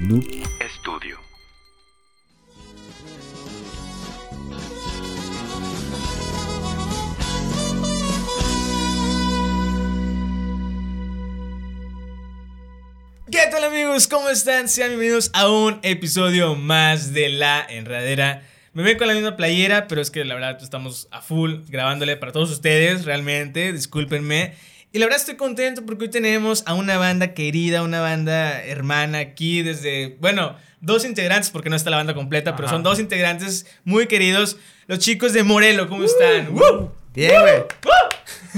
Noob Studio. ¿Qué tal amigos? ¿Cómo están? Sean bienvenidos a un episodio más de La Enradera. Me ven con la misma playera, pero es que la verdad estamos a full grabándole para todos ustedes, realmente, discúlpenme. Y la verdad estoy contento porque hoy tenemos a una banda querida, una banda hermana aquí desde, bueno, dos integrantes porque no está la banda completa, pero son dos integrantes muy queridos, los chicos de Morelo, ¿cómo están? ¡Woo! Bien, güey.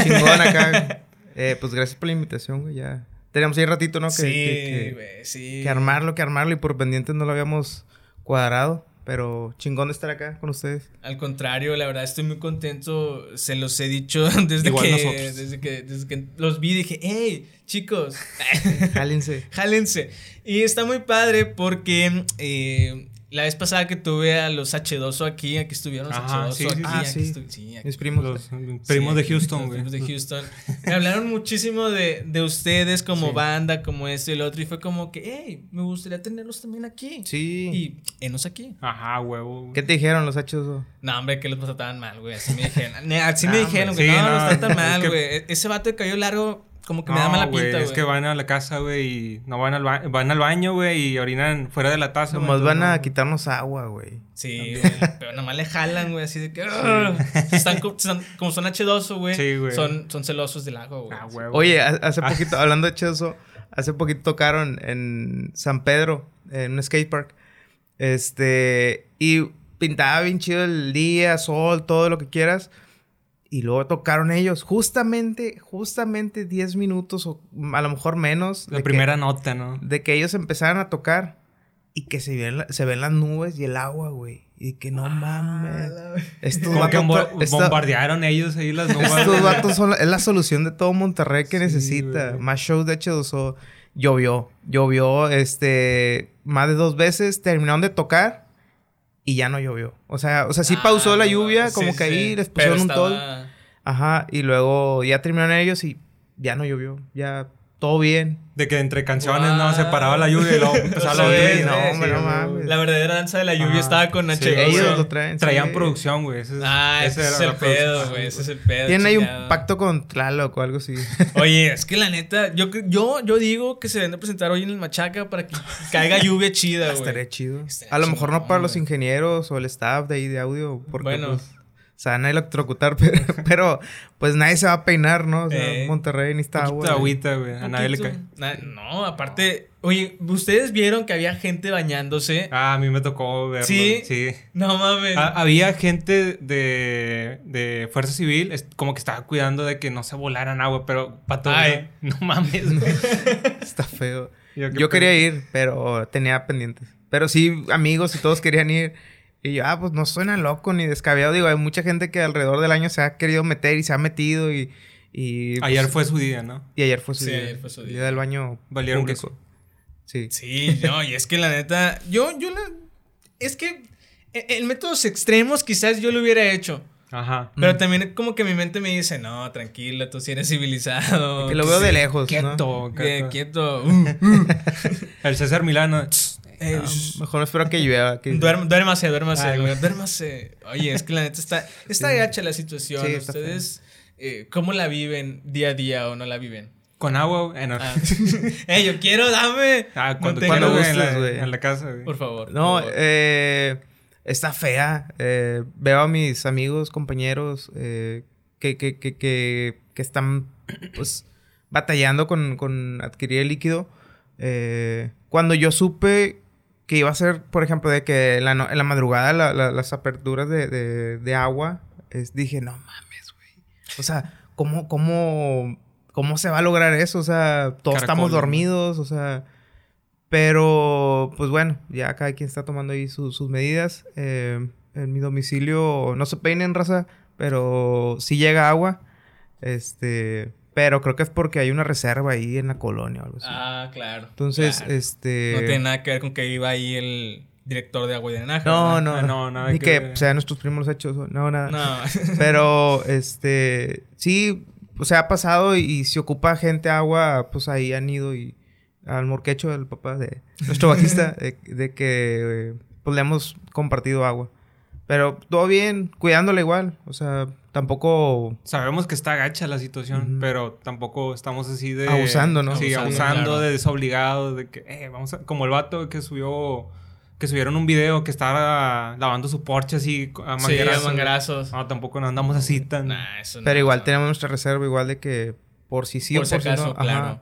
Chingón acá. Eh, pues gracias por la invitación, güey. Ya teníamos ahí ratito, ¿no? Que, sí, que, que- güey, sí. que armarlo, que armarlo. Y por pendientes no lo habíamos cuadrado. Pero chingón de estar acá con ustedes. Al contrario, la verdad estoy muy contento. Se los he dicho desde Igual que, nosotros. desde que desde que los vi. Dije, hey, chicos, Jálense. jálense. Y está muy padre porque eh, la vez pasada que tuve a los H2O aquí, aquí estuvieron los Ajá, H2O sí, sí, aquí, sí. Ah, aquí sí. estu- sí, aquí Mis primos. Los primos de Houston, güey. primos de Houston. Me hablaron muchísimo de, de ustedes como Sí. banda, como esto y lo otro. Y fue como que, hey, me gustaría tenerlos también aquí. Sí. Y enos aquí. Ajá, huevo. güey. ¿Qué te dijeron los hachos? No, hombre, que los trataban mal, güey. Así me dijeron. Así me dijeron, güey. sí, no, no, no, está tan mal, güey. E- Ese vato de cabello largo, como que me da No, mala güey, pinta, güey. Es que van a la casa, güey, y no van al, ba- van al baño, güey, y orinan fuera de la taza. güey, Nomás van entonces a no- quitarnos agua, güey. Sí, güey. Pero nomás le jalan, güey. Así de que. "Ugh". Están co- son- como son H2O, güey. Sí, güey. Son, son celosos del agua, güey. Ah, huevo. Oye, ha- hace Ah. poquito, hablando de Cheso, hace poquito tocaron en San Pedro, en un skatepark. Este, y pintaba bien chido el día, sol, todo lo que quieras. Y luego tocaron ellos, justamente, justamente 10 minutos o a lo mejor menos. La de que- primera nota, ¿no? de que ellos empezaran a tocar y que se ven, se ven las nubes y el agua, güey. Y que no mames. Estos Como que vatos, bombo- esta- bombardearon ellos ahí las nubes. estos vatos son la- es la solución de todo Monterrey que Sí, necesita. güey. Más shows de H2O. Llovió. Llovió, este, más de dos veces. Terminaron de tocar y ya no llovió. O sea, o sea, sí Ah, pausó la lluvia, sí, como que ahí sí. les Pero pusieron un tol. Ajá, y luego ya terminaron ellos y ya no llovió. Ya todo bien. De que entre canciones. ¿no? Se paraba la lluvia y luego empezaba la Sí, sí, no, sí, hombre, no no mames. La verdadera danza de la lluvia Ajá. estaba con Sí, H2O. Ellos lo traen. Traían sí. producción, güey. Ese es- Ah, ese esa es era el pedo, güey. Ese es el pedo. Tienen ahí un pacto con Tlaloc o algo así. Oye, es que la neta, yo, yo, yo digo que se deben de presentar hoy en el Machaca para que caiga lluvia chida, güey. Estaría chido. Estaría A lo mejor no para los ingenieros o el staff de ahí de audio. Porque Bueno. pues, se van a electrocutar, pero, pero pues nadie se va a peinar, ¿no? O sea, Eh, Monterrey ni está agua. agüita, güey. A nadie le cae. Na- no, aparte, oye, ¿ustedes vieron que había gente bañándose? Ah, a mí me tocó verlo. ¿Sí? Sí. No mames. Ha- había gente de, de Fuerza Civil es- como que estaba cuidando de que no se volaran agua, pero pato, Ay. no mames, güey. Está feo. Yo, Yo quería ir, pero tenía pendientes. Pero sí, amigos y todos querían ir. Y yo, ah, pues no suena loco ni descabellado. Digo, hay mucha gente que alrededor del año se ha querido meter y se ha metido y... y pues, Ayer fue su día, ¿no? Y ayer fue su Sí, día. ayer fue su El día. día del baño Valieron público. queso. Sí. Sí, no, y es que la neta, yo, yo la, es que en, métodos extremos quizás yo lo hubiera hecho. Ajá. Pero también como que mi mente me dice, no, tranquilo, tú sí eres civilizado. Que lo veo sí- de lejos, ¿no? Quieto, que- quieto. quieto. Uh, uh. El César Milano. tss, Eh, No, shh. mejor espero que llueva. Que... Duerm- duérmase, duérmase, Ay, güey, duérmase. Oye, es que la neta está, está gacha la situación. Sí, ¿Ustedes eh, cómo la viven día a día o no la viven? Con agua. Eh, no. Ah. Eh, yo quiero, dame. Ah, cuando, Manténgalo, cuando gustes, en, la, güey. en la casa, güey. Por favor. No, por favor. eh, está fea. Eh, veo a mis amigos, compañeros eh, que, que, que, que, que están pues batallando con, con adquirir el líquido. Eh, cuando yo supe que iba a ser, por ejemplo, de que en la, en la madrugada la- la- las aperturas de, de- de agua, es- dije, no mames, güey. O sea, ¿cómo, cómo, ¿cómo se va a lograr eso? O sea, todos Caracol, estamos dormidos, o sea... Pero, pues bueno, ya cada quien está tomando ahí su- sus medidas. Eh, en mi domicilio no se peinen, raza, pero sí llega agua. Este, pero creo que es porque hay una reserva ahí en la colonia o algo así. Ah, claro. Entonces, claro. este... No tiene nada que ver con que iba ahí el director de agua y drenaje. No, ¿verdad? no, Ah, no, nada Ni que que sean nuestros primos hechos. No, nada. No. Pero, este, sí, o sea, ha pasado y, y si ocupa gente agua, pues ahí han ido y, al Morquecho, el papá de nuestro bajista, de, de que eh, pues le hemos compartido agua. Pero todo bien, cuidándola igual. O sea, tampoco Sabemos que está gacha la situación, Ujú. pero tampoco estamos así de... Abusando, ¿no? Sí, Abusando, abusando, claro. de desobligados, de que, eh, vamos a... Como el vato que subió... Que subieron un video que estaba lavando su Porsche así a Sí, manguerazos. a mangarazos. No, tampoco no andamos así tan... Nah, eso no, Pero igual o sea, tenemos nuestra reserva, igual de que por si sí Por o si por si acaso, no. claro. Ajá.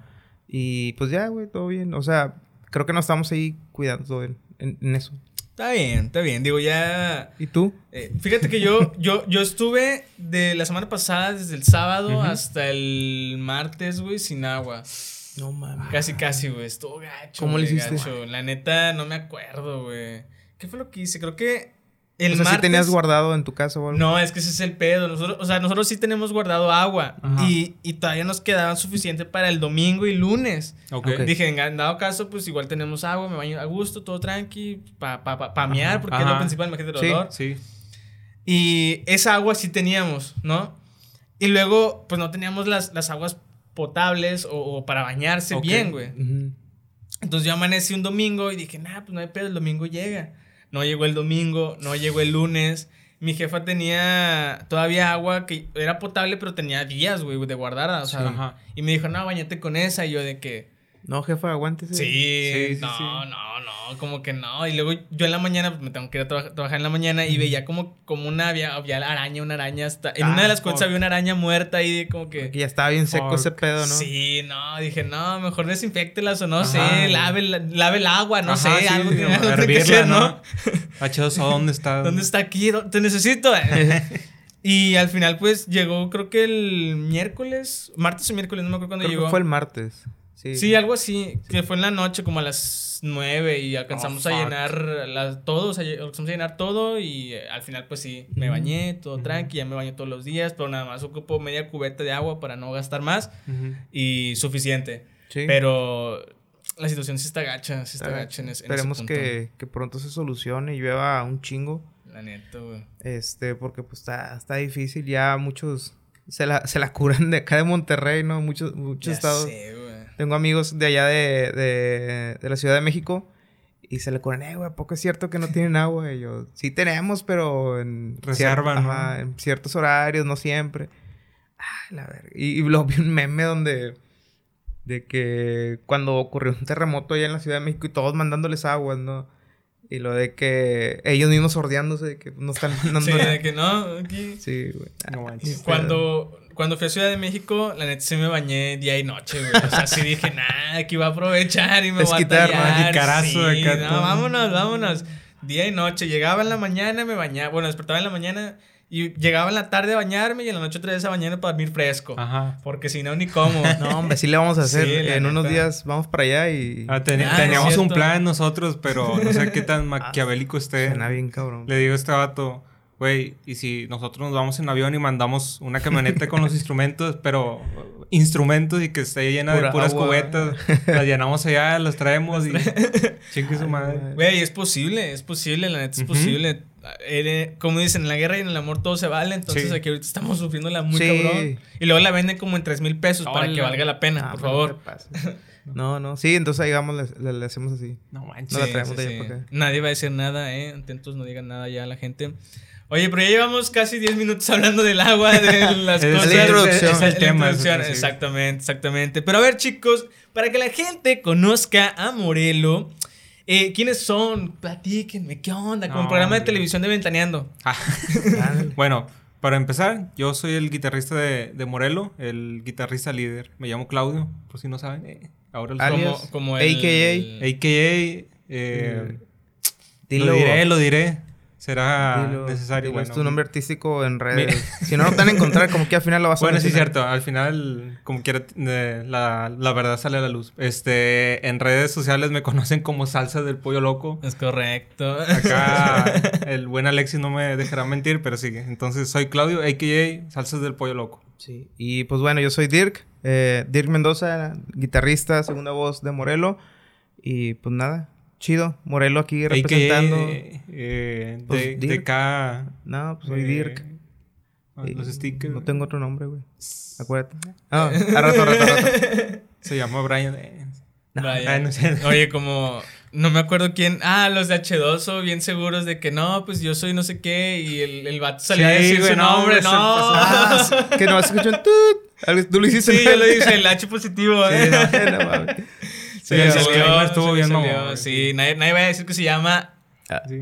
Y pues ya, güey, todo bien. O sea, creo que nos estamos ahí cuidando todo en- en eso. Está bien, está bien. Digo, ya. ¿Y tú? eh, fíjate que yo, yo, yo estuve de la semana pasada, desde el sábado hasta el martes, güey, sin agua. No mames. Casi, casi, güey. Estuvo gacho. ¿Cómo le hiciste? gacho. La neta, no me acuerdo, güey. ¿Qué fue lo que hice? Creo que el o sea, martes. ¿sí tenías guardado en tu casa o algo? No, es que ese es el pedo. Nosotros, o sea, nosotros sí tenemos guardado agua. Y, y todavía nos quedaba suficiente para el domingo y lunes. Ok. Ok. Dije, en dado caso, pues igual tenemos agua, me baño a gusto, todo tranqui, pa, pa, pa, pa mear, Ajá, porque es lo principal, imagínate el Sí. olor. Sí. Y esa agua sí teníamos, ¿no? Y luego, pues no teníamos las, las aguas potables o, o para bañarse Ok. bien, güey. Ujú. Entonces yo amanecí un domingo y dije, nah, pues no hay pedo, el domingo llega. No llegó el domingo, no llegó el lunes. Mi jefa tenía todavía agua que era potable, pero tenía días, güey, de guardada. O sea, Ajá. y me dijo, no, bañate con esa. Y yo de que, No, jefa, aguántese. sí, Sí, sí, no, sí. no, no, como que no. Y luego yo en la mañana, pues me tengo que ir a traba- trabajar en la mañana y veía como, como una, había, había araña, una araña hasta. En Ah, una de las cuentas había una araña muerta ahí, como que. Que ya estaba bien seco Fuck. ese pedo, ¿no? Sí, no, dije, no, mejor desinfectelas o no Ajá. sé, lave, la- lave el agua, no Ajá, sé, sí, algo que algo que hervirla, hacer, ¿no? ¿no? H2O, ¿dónde está? ¿Dónde está aquí? ¿Dó- Te necesito. y al final, pues, llegó creo que el miércoles, martes o miércoles, no me acuerdo cuándo Creo llegó. que fue el martes. Sí. Sí, algo así, que fue en la noche como a las nueve y alcanzamos Oh, a llenar las, todo, o sea, alcanzamos a llenar todo y eh, al final pues sí, me bañé, todo tranqui, ya me baño todos los días, pero nada más ocupo media cubeta de agua para no gastar más y suficiente. Sí. Pero la situación sí está gacha, sí está Está gacha en, Esperemos ese punto. que, que pronto se solucione y llueva un chingo. La neta, güey. Este, porque pues está, está difícil. Ya muchos se la, se la curan de acá de Monterrey, ¿no? Muchos, muchos Ya estados. sé. Tengo amigos de allá de, de, de la Ciudad de México. Y se le curan, eh, güey, ¿a poco es cierto que no tienen agua? Y yo, sí tenemos, pero en, Reserva, cier- ¿no? ajá, en ciertos horarios, no siempre. Ay, la verga. Y, y luego vi un meme donde... De que cuando ocurrió un terremoto allá en la Ciudad de México y todos mandándoles aguas, ¿no? Y lo de que ellos mismos sordeándose, de que no están mandando Sí, de que no, aquí. Sí, güey. No manches. Pero- Cuando, cuando fui a Ciudad de México, la neta sí me bañé día y noche, güey. O sea, sí dije, nah, aquí voy a aprovechar y me voy a tallar. Jicarazo Sí, acá no, todo. vámonos, vámonos. Día y noche. Llegaba en la mañana, me bañaba. Bueno, despertaba en la mañana y llegaba en la tarde a bañarme y en la noche otra vez a bañarme para dormir fresco. Ajá. Porque si no, ni cómo. No, hombre, sí le vamos a hacer. Sí, en unos neta. días vamos para allá y... Ah, ten- Ah, teníamos un plan nosotros, pero no sé qué tan maquiavélico esté. Suena bien, cabrón. Le digo a este vato, güey, y si nosotros nos vamos en avión y mandamos una camioneta con los instrumentos, pero uh, instrumentos y que esté llena Pura de puras agua. cubetas, las llenamos allá, las traemos y chingue su madre. Güey, es posible, es posible, la neta es Ujú. posible. Eh, Como dicen, en la guerra y en el amor todo se vale. Entonces Sí. aquí ahorita estamos sufriéndola muy Sí. cabrón. Y luego la venden como en 3 mil pesos para que Hola. valga la pena, Ah, por favor. No, no. Sí, entonces ahí vamos, le, le- hacemos así. No manches. No la traemos de allá para acá. Nadie va a decir nada, ¿eh? Atentos, no digan nada ya a la gente. Oye, pero ya llevamos casi 10 minutos hablando del agua, de las Es- cosas. la introducción. Es el Es el tema, introducción, es- sí. Exactamente, exactamente. Pero a ver, chicos, para que la gente conozca a Morelo, eh, ¿quiénes son? Platíquenme, ¿qué onda? Como No, programa de televisión de Ventaneando. Ah. Bueno, para empezar, yo soy el guitarrista de, de Morelo, el guitarrista líder. Me llamo Claudio, por si no saben. eh, ahora lo Alias, Como, como el... AKA. AKA, eh, Dilo, lo diré, lo diré. Será dilo, necesario. dilo, es bueno. tu nombre artístico en redes. Si no, no te van a encontrar, como que al final lo vas a Bueno, sí, es mencionar. cierto. Al final, como quiera, eh, la, la verdad sale a la luz. Este, en redes sociales me conocen como Salsa del Pollo Loco. Es correcto. Acá el buen Alexis no me dejará mentir, pero sigue. Entonces, soy Claudio, a.k.a. Salsas del Pollo Loco. Sí. Y pues bueno, yo soy Dirk. eh, Dirk Mendoza, guitarrista, segunda voz de Morelo. Y pues nada, chido. Morelo aquí representando. A.k.a. eh, Pues, de, Dirk. de acá... No, pues soy eh, Dirk. ah, Los stickers. No tengo otro nombre, güey. Acuérdate. Ah, a rato, a rato, a rato. Se llama Brian. eh, Vaya. Ah, no sé. Oye, como. No me acuerdo quién. Ah, los de H2O, bien seguros de que no, pues yo soy no sé qué. Y el, el vato salía a Sí, decir güey, su no, nombre. hombre, se No. Ah, que no tut. Algo- Tú lo hiciste. Sí, yo lo dije, el H positivo, Sí, ¿eh? no, no. Se le salió, estuvo bien salió. Sí, nadie, nadie va a decir que se llama. Sí.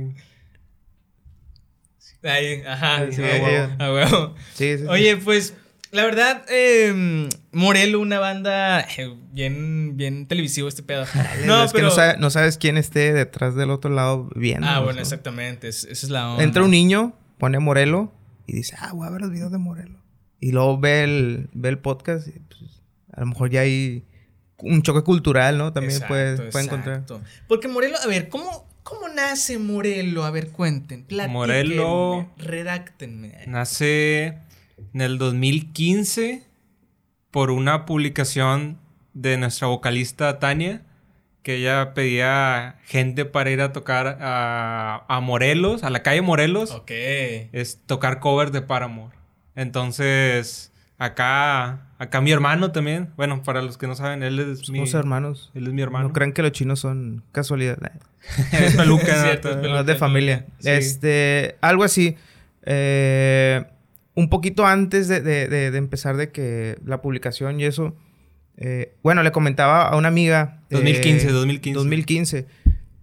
Ahí, ajá. Sí, Sí, a huevo. a huevo. Sí, sí, sí. Oye, pues, la verdad, eh, Morelo, una banda eh, bien, bien televisivo este pedo. no, es que no, sabe- no sabes quién esté detrás del otro lado viendo. Ah, bueno, exactamente. es- esa es la onda. Entra un niño, pone Morelo y dice, ah, voy a ver los videos de Morelo. Y luego ve el, ve el podcast y pues, a lo mejor ya hay un choque cultural, ¿no? También Exacto, puede, puede encontrar. Porque Morelo, a ver, ¿cómo, ¿cómo nace Morelo? A ver, cuenten. Platíquenme, Morelo- Redáctenme. Nace en el 2015 por una publicación de nuestra vocalista Tania, que ella pedía gente para ir a tocar a, a Morelos, a la calle Morelos, Ok. es tocar covers de Paramore. Entonces, acá, acá mi hermano también, bueno, para los que no saben, él es mi, Somos hermanos. él es mi hermano. No crean que los chinos son casualidad. es peluca, Es ¿no? cierto, es No, peluca, es de familia. Sí. Este, algo así. Eh, un poquito antes de, de- de- de empezar de que la publicación y eso. eh, bueno, le comentaba a una amiga. eh, 2015, 2015. 2015.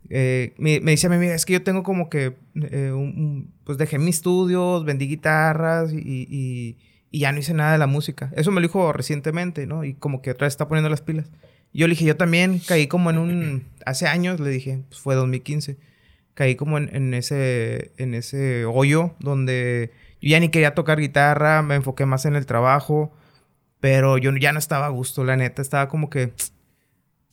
eh, me, me dice a mi amiga, es que yo tengo como que, eh, un- un- pues dejé mis estudios, vendí guitarras y, y- y ya no hice nada de la música. Eso me lo dijo recientemente, ¿no? Y como que otra vez está poniendo las pilas. Yo le dije, yo también caí como en un, hace años, le dije, pues fue 2015, caí como en, en ese, en ese hoyo donde yo ya ni quería tocar guitarra, me enfoqué más en el trabajo, pero yo ya no estaba a gusto, la neta, estaba como que...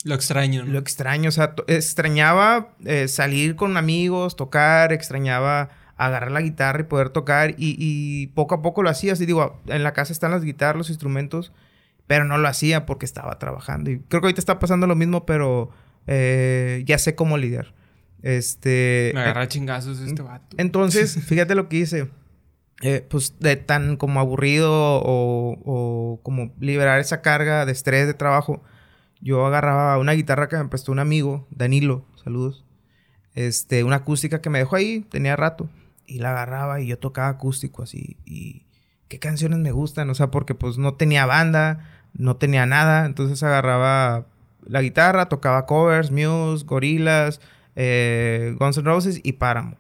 Lo extraño. ¿no? Lo extraño, o sea, extrañaba eh, salir con amigos, tocar, extrañaba agarrar la guitarra y poder tocar y, y poco a poco lo hacía, así digo, en la casa están las guitarras, los instrumentos, pero no lo hacía porque estaba trabajando y creo que ahorita está pasando lo mismo, pero eh, ya sé cómo lidiar. Este... Me agarra chingazos este vato. Entonces, fíjate lo que hice. Eh, pues de tan como aburrido o, o como liberar esa carga de estrés de trabajo, yo agarraba una guitarra que me prestó un amigo, Danilo, saludos. Este, una acústica que me dejó ahí, tenía rato. Y la agarraba y yo tocaba acústico así. Y qué canciones me gustan, o sea, porque pues no tenía banda, no tenía nada. Entonces agarraba la guitarra, tocaba covers, Muse, Gorillaz, eh, Guns N' Roses y Paramore.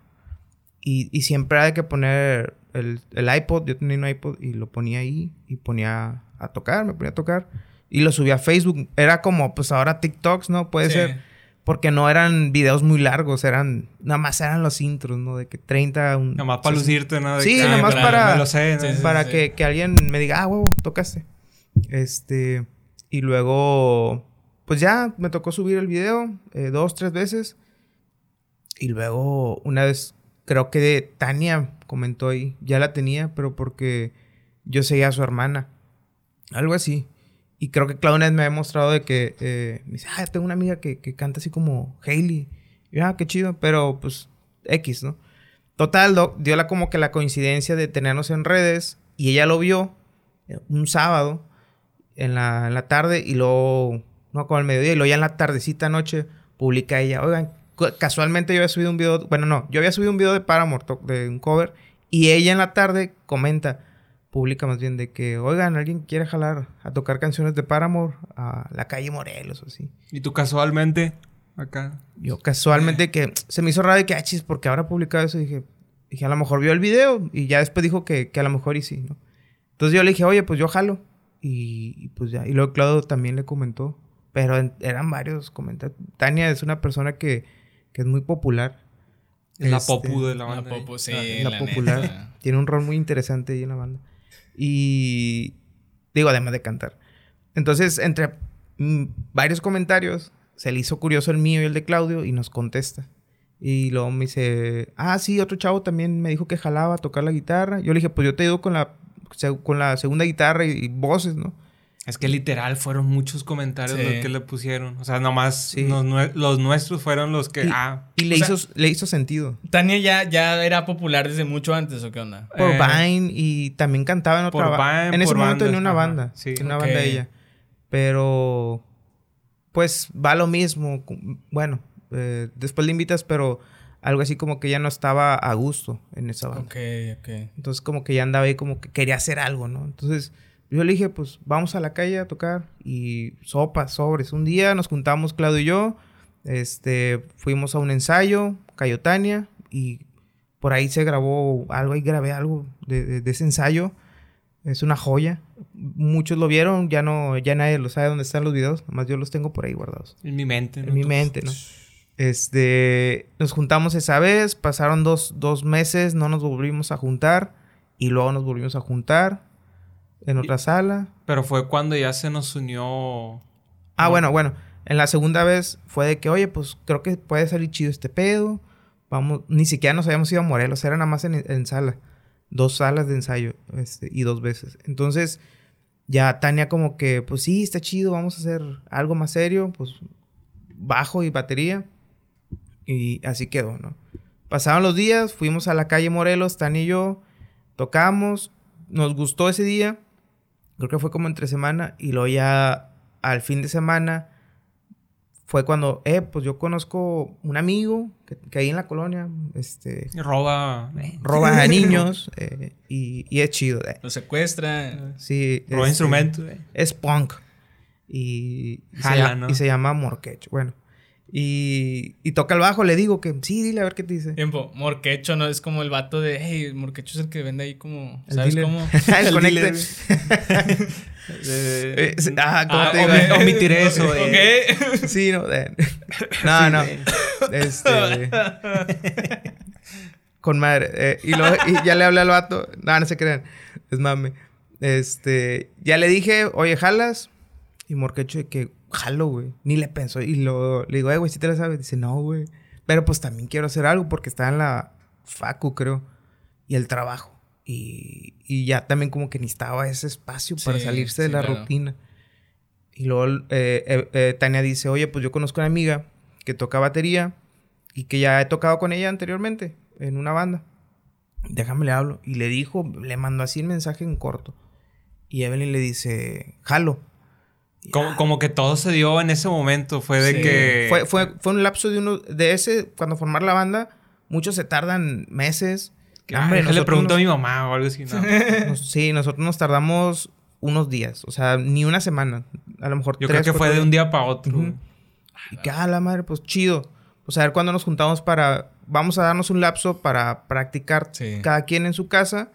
Y, y siempre hay que poner el, el iPod, yo tenía un iPod y lo ponía ahí y ponía a tocar, me ponía a tocar. Y lo subía a Facebook. Era como, pues ahora TikToks, ¿no? Puede Sí. ser. Porque no eran videos muy largos, eran... Nada más eran los intros, ¿no? De que 30... Un, Nomás para lucirte, ¿no? De Sí, que, ah, nomás claro, para- Me lo sé, ¿no? Sí, sí, para sí. Que, que alguien me diga, ah, huevo, tocaste. Este. Y luego, pues ya me tocó subir el video eh, dos, tres veces. Y luego, una vez, creo que de Tania comentó ahí, ya la tenía, pero porque yo seguía a su hermana. Algo así. Y creo que Claudia me había mostrado de que, eh, me dice, ah, tengo una amiga que, que canta así como Hailey. Y yo, ah, qué chido, pero pues X, ¿no? Total, do- dio la como que la coincidencia de tenernos en redes y ella lo vio eh, un sábado en la, en la tarde y luego, no, como al mediodía, y luego ya en la tardecita noche publica ella, oigan, casualmente yo había subido un video, bueno, no, yo había subido un video de Paramore, de un cover, y ella en la tarde comenta, publica más bien de que, oigan, alguien quiere jalar a tocar canciones de Paramore a la calle Morelos o así. Y tú casualmente, acá. Yo casualmente que se me hizo raro de que, ah, chis, porque habrá publicado eso. Dije, dije, a lo mejor vio el video y ya después dijo que, que a lo mejor y sí, ¿no? Entonces yo le dije, oye, pues yo jalo. Y, y pues ya. Y luego Claudio también le comentó. Pero en- eran varios comentarios. Tania es una persona que, que es muy popular. Es la Este, popu de la banda. popo, sí, la, la la popular. neta. Tiene un rol muy interesante ahí en la banda. Y digo, además de cantar. Entonces, entre varios comentarios, se le hizo curioso el mío y el de Claudio y nos contesta. Y luego me dice, ah, sí, otro chavo también me dijo que jalaba a tocar la guitarra. Yo le dije, pues yo te ayudo con la, con la segunda guitarra y voces, ¿no? Es que literal fueron muchos comentarios Sí. los que le pusieron. O sea, nomás Sí. los, nue- los nuestros fueron los que. Y- ah, Y le, O sea- hizo, le hizo sentido. Tania ya, ya era popular desde mucho antes, ¿o qué onda? Por Eh, Vine y también cantaba en otra por banda. Vine, En ese momento tenía una ajá, banda. sí. tenía una Ok. banda ella. Pero pues va lo mismo. Bueno, eh, después le invitas, pero algo así como que ya no estaba a gusto en esa banda. Ok, ok. Entonces como que ya andaba ahí como que quería hacer algo, ¿no? Entonces yo le dije, pues vamos a la calle a tocar y sopas, sobres. Un día nos juntamos Claudio y yo, este, fuimos a un ensayo, Cayotania, y por ahí se grabó algo, ahí grabé algo de, de- de ese ensayo. Es una joya. Muchos lo vieron, ya no, ya nadie lo sabe dónde están los videos, nomás yo los tengo por ahí guardados. En mi mente. ¿no? En mi mente, ¿no? Este, nos juntamos esa vez, pasaron dos, dos meses, no nos volvimos a juntar y luego nos volvimos a juntar en otra sala. Pero fue cuando ya se nos unió. Ah, No. bueno, bueno, en la segunda vez fue de que, oye, pues creo que puede salir chido este pedo. Vamos, ni siquiera nos habíamos ido a Morelos, era nada más en, en sala. Dos salas de ensayo este, y dos veces. Entonces, ya Tania como que, pues sí, está chido, vamos a hacer algo más serio, pues bajo y batería. Y así quedó, ¿no? Pasaron los días, fuimos a la calle Morelos, Tania y yo, tocamos, nos gustó ese día, creo que fue como entre semana, y luego ya al fin de semana fue cuando, eh, pues yo conozco un amigo que, que ahí en la colonia, este, Roba. roba a niños eh, y, y es chido. eh. Lo secuestra. Sí. Roba este, instrumentos. eh. Es punk. Y, y se, Jala, y se llama Morquech. Bueno. Y, y toca el bajo, le digo que sí, dile a ver qué te dice. Tiempo. Morquecho, ¿no? Es como el vato de. Hey, Morquecho es el que vende ahí como. El ¿Sabes dealer. cómo? el dealer. Eh, Eh, ah, ¿cómo ah, te digo? omi- omitiré eso. eh. Ok. Sí, no. eh, No, no. eh. Este. con madre. eh, y, luego- y ya le hablé al vato. No, no se crean. Es mame. Este. Ya le dije, oye, jalas. Y Morquecho de que jalo, güey. Ni le pensó. Y lo, le digo, eh, güey, si te la sabes. Dice, no, güey. Pero pues también quiero hacer algo porque está en la Facu, creo. Y el trabajo. Y, y ya también como que necesitaba ese espacio para Sí, salirse de sí, la claro. rutina. Y luego eh, eh, eh, Tania dice, oye, pues yo conozco a una amiga que toca batería y que ya he tocado con ella anteriormente en una banda. Déjame le hablo. Y le dijo, le mandó así el mensaje en corto. Y Evelyn le dice, jalo. Como, ah, como que todo se dio en ese momento. Fue de Sí. que. fue, fue, fue un lapso de uno, de ese, cuando formar la banda, muchos se tardan meses. Hombre, "Ay, déjale nosotros pregunto nos- a mi mamá o algo así. No. nos- sí, nosotros nos tardamos unos días, o sea, ni una semana. A lo mejor Yo tres, creo que fue cuatro de un días. día para otro. Ujú. Y que, ah, la madre, pues chido. Pues a ver cuándo nos juntamos para. Vamos a darnos un lapso para practicar Sí. cada quien en su casa.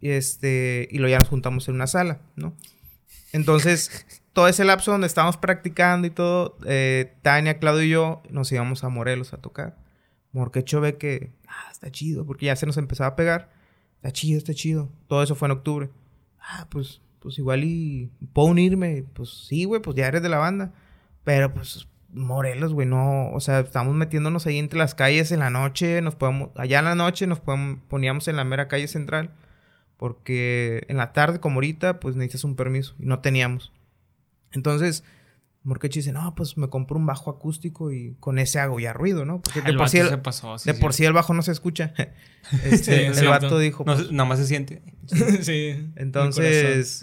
Y este. Y luego ya nos juntamos en una sala, ¿no? Entonces, todo ese lapso donde estábamos practicando y todo, eh, Tania, Claudio y yo nos íbamos a Morelos a tocar. Morquecho ve que, ah, está chido, porque ya se nos empezaba a pegar. Está chido, está chido. Todo eso fue en octubre. Ah, pues, pues igual y puedo unirme. Pues sí, güey, pues ya eres de la banda. Pero pues Morelos, güey, no, o sea, estamos metiéndonos ahí entre las calles en la noche, nos podemos, allá en la noche nos podemos, poníamos en la mera calle central, porque en la tarde, como ahorita, pues necesitas un permiso, y no teníamos. Entonces, Morquecho dice, no, pues me compro un bajo acústico y con ese hago ya ruido, ¿no? Porque Ah, de por, sí el, se pasó. sí, de sí. por sí el bajo no se escucha. Este, Sí, el vato dijo, No, pues, nada más se siente. sí. entonces,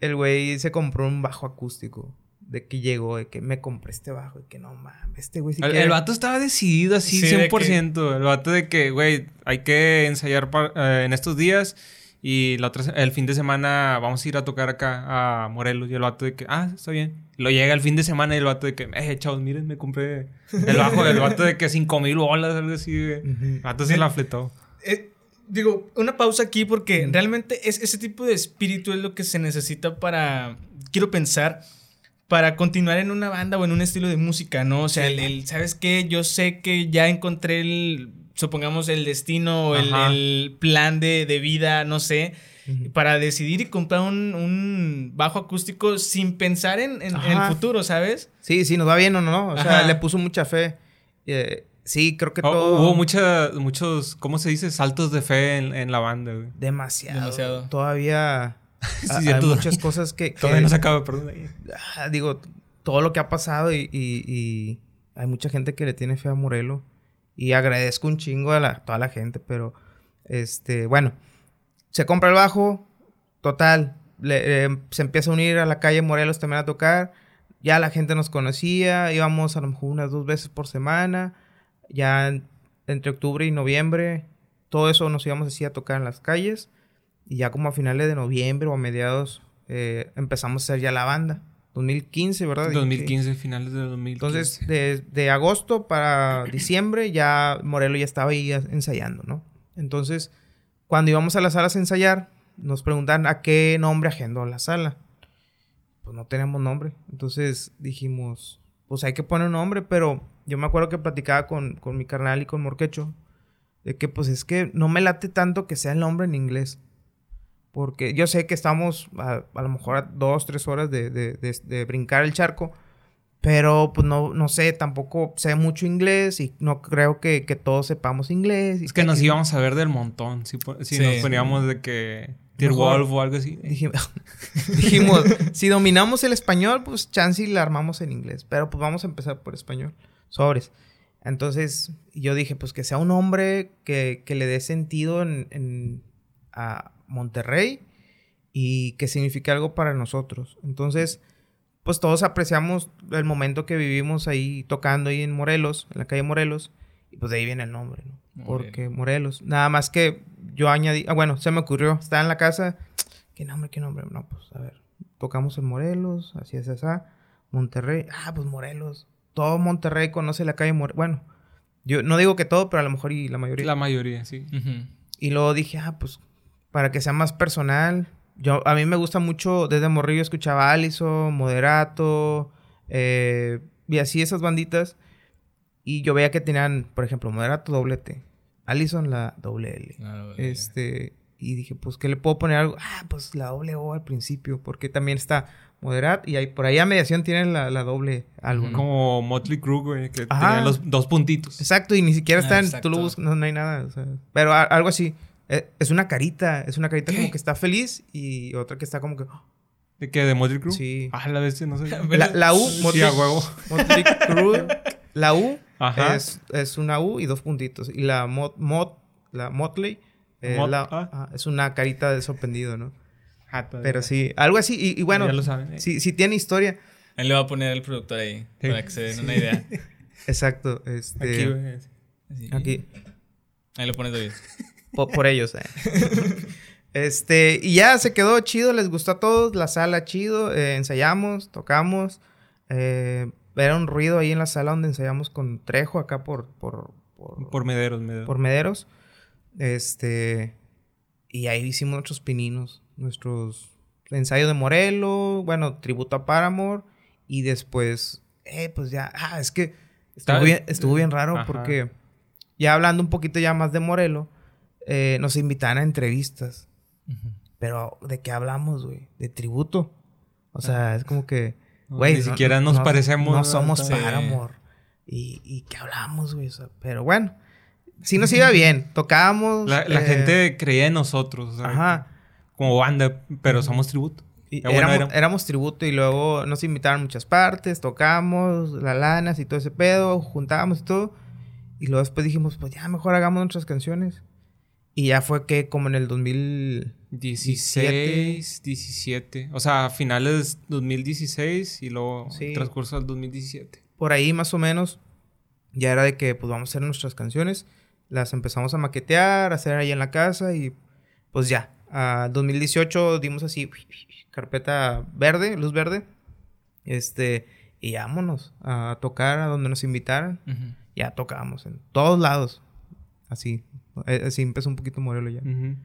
el güey se compró un bajo acústico. De que llegó, de que me compré este bajo. Y que no mames, este güey sí el, quiere- el vato estaba decidido así, Sí, de 100%. El vato de que, güey, hay que ensayar pa- eh, en estos días. Y la otra, el fin de semana vamos a ir a tocar acá a Morelos. Y el vato de que, ah, está bien. Lo llega el fin de semana y el vato de que, eh, chavos, miren, me compré el bajo. el vato de que 5 mil bolas, algo así. güey. Ujú. El vato se la fletó. Eh, digo, una pausa aquí porque realmente es, ese tipo de espíritu es lo que se necesita para, quiero pensar, para continuar en una banda o en un estilo de música, ¿no? O sea, el, el, ¿sabes qué? Yo sé que ya encontré el, supongamos, el destino, o el, plan de, de vida, no sé. Para decidir y comprar un, un bajo acústico sin pensar en, en- el futuro, ¿sabes? Sí, sí, nos va bien o no. O sea, Ajá. le puso mucha fe. Eh, sí, creo que Oh, todo. Hubo mucha, muchos, ¿cómo se dice? Saltos de fe en, en la banda, güey. Demasiado. Demasiado. Todavía. Sí, hay muchas cosas que. que- Todavía no se acaba, perdón. ah, digo, todo lo que ha pasado y, y- y hay mucha gente que le tiene fe a Morelo. Y agradezco un chingo a la, toda la gente, pero este, bueno, se compra el bajo, total, eh, se empieza a unir a la calle Morelos también a tocar. ya la gente nos conocía, íbamos a lo mejor unas dos veces por semana, ya en- entre octubre y noviembre, todo eso nos íbamos así a tocar en las calles, y ya como a finales de noviembre o a mediados eh, empezamos a hacer ya la banda. 2015, ¿verdad? 2015, finales de 2015. Entonces, de, de agosto para diciembre ya Morelo ya estaba ahí ensayando, ¿no? Entonces, cuando íbamos a las salas a ensayar, nos preguntan a qué nombre agendó la sala. Pues no tenemos nombre. Entonces dijimos, pues hay que poner un nombre, pero yo me acuerdo que platicaba con, con mi carnal y con Morquecho, de que pues es que no me late tanto que sea el nombre en inglés. Porque yo sé que estamos a, a lo mejor a dos, tres horas de, de- de- de brincar el charco. Pero pues no, no sé, tampoco sé mucho inglés y no creo que, que todos sepamos inglés. es que nos y- íbamos a ver del montón. Si, si Sí. nos poníamos de que. Mejor. Wolf o algo así. Dijimos, dijimos, si dominamos el español, pues chance y la armamos en inglés. Pero pues vamos a empezar por español. Sobres. Entonces yo dije, pues que sea un hombre que, que le dé sentido en, en- a Monterrey y que signifique algo para nosotros. Entonces, pues todos apreciamos el momento que vivimos ahí tocando ahí en Morelos, en la calle Morelos. Y pues de ahí viene el nombre, ¿no? Muy Porque Morelos. Nada más que yo añadí, ah, bueno, se me ocurrió, estaba en la casa, ¿qué nombre, qué nombre? No, pues a ver, tocamos en Morelos, así es, así, Monterrey, ah, pues Morelos. Todo Monterrey conoce la calle Morelos. Bueno, yo no digo que todo, pero a lo mejor y la mayoría. La mayoría, sí. Y luego dije, ah, pues para que sea más personal. Yo, a mí me gusta mucho, desde Morrillo escuchaba Allison, Moderato, eh, y así esas banditas. Y yo veía que tenían, por ejemplo, Moderato doble T, Allison la doble L. Este, y dije, pues, ¿qué le puedo poner algo? Ah, pues la doble O al principio, porque también está Moderato, y ahí, por ahí a mediación tienen la, la doble algo, ¿no? Como Motley Crue, güey, que Ajá. tenía los dos puntitos. Exacto, y ni siquiera Ah, está en. exacto. Tú lo buscas, no, no hay nada. o sea, pero a- algo así. Eh, es una carita. Es una carita como que está feliz y otra que está como que. oh, ¿De qué? ¿De Motley Crue? Sí. Ah, la vez, no sé. La, la U, Sí, Motley- a huevo. Motley Crue, La U es, es una U y dos puntitos. Y la Mot, Mot- la Motley eh, Mot- la- ah. ah, es una carita de sorprendido, ¿no? Ah. Pero sí, algo así. Y, y bueno, Ya lo saben, eh. sí, sí tiene historia. Ahí le va a poner el productor ahí, Sí. para que se den una idea. Exacto. Este, Aquí. Así. aquí. Ahí lo pones David. Po- por ellos, eh. Este, y ya se quedó chido, les gustó a todos, la sala chido, eh, ensayamos, tocamos, eh, era un ruido ahí en la sala donde ensayamos con Trejo acá por, por, por, Por Mederos, Mederos. por Mederos, este, y ahí hicimos nuestros pininos, nuestros ensayos de Morelo, bueno, tributo a Paramore, y después, eh, pues ya, ah, es que estuvo bien, estuvo bien raro Ajá. porque ya hablando un poquito ya más de Morelo, eh, nos invitan a entrevistas. Pero, ¿de qué hablamos, güey? De tributo. O sea, es como que, No, güey. ni siquiera nos parecemos, No somos Sí. Paramore. ¿Y, ¿Y qué hablamos, güey? O sea, pero bueno, sí nos iba bien. Tocábamos. La, la eh, gente creía en nosotros. o sea, Ajá. Como banda, pero somos tributo. Y Ya, bueno, éramos, tributo y luego nos invitaron a muchas partes, tocamos, la lanas y todo ese pedo, juntábamos y todo. Y luego después dijimos, pues ya mejor hagamos nuestras canciones. Y ya fue que como en el 2000... 16, 17. O sea, finales 2016 y luego Sí. transcurso del 2017. por ahí más o menos, ya era de que pues vamos a hacer nuestras canciones. Las empezamos a maquetear, a hacer ahí en la casa y pues ya. A 2018 dimos así carpeta verde, luz verde. Este, y vámonos a tocar a donde nos invitaran. Ya tocábamos en todos lados. Así. Eh, Así empezó un poquito Morelo ya. Ujú.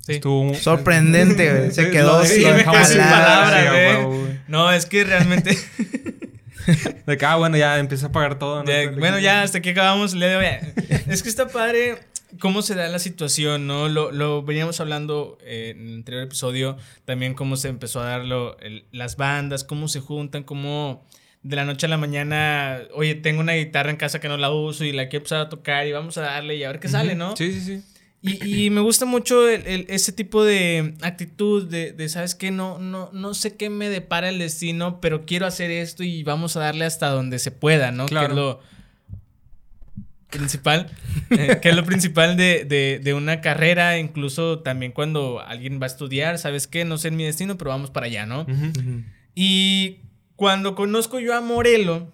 Sí. Estuvo... Sorprendente, güey. Se quedó lo sin palabras. güey. No, es que realmente. De que, ah, bueno, ya empieza a pagar todo. ¿no? Bueno, ya hasta aquí acabamos el día de hoy. Es que está padre cómo se da la situación, ¿no? Lo, lo veníamos hablando eh, en el anterior episodio, también cómo se empezó a dar lo- el- las bandas, cómo se juntan, cómo de la noche a la mañana, oye, tengo una guitarra en casa que no la uso y la quiero empezar a tocar y vamos a darle y a ver qué sale, ¿no? Sí, sí, sí. Y, y me gusta mucho el- el- ese tipo de actitud de, de, ¿sabes qué? No, no, no sé qué me depara el destino, pero quiero hacer esto y vamos a darle hasta donde se pueda, ¿no? Claro. Que es lo principal, eh, que es lo principal de, de- de una carrera, incluso también cuando alguien va a estudiar, ¿sabes qué? No sé en mi destino, pero vamos para allá, ¿no? Ujú. Ujú. Y Cuando conozco yo a Morelo,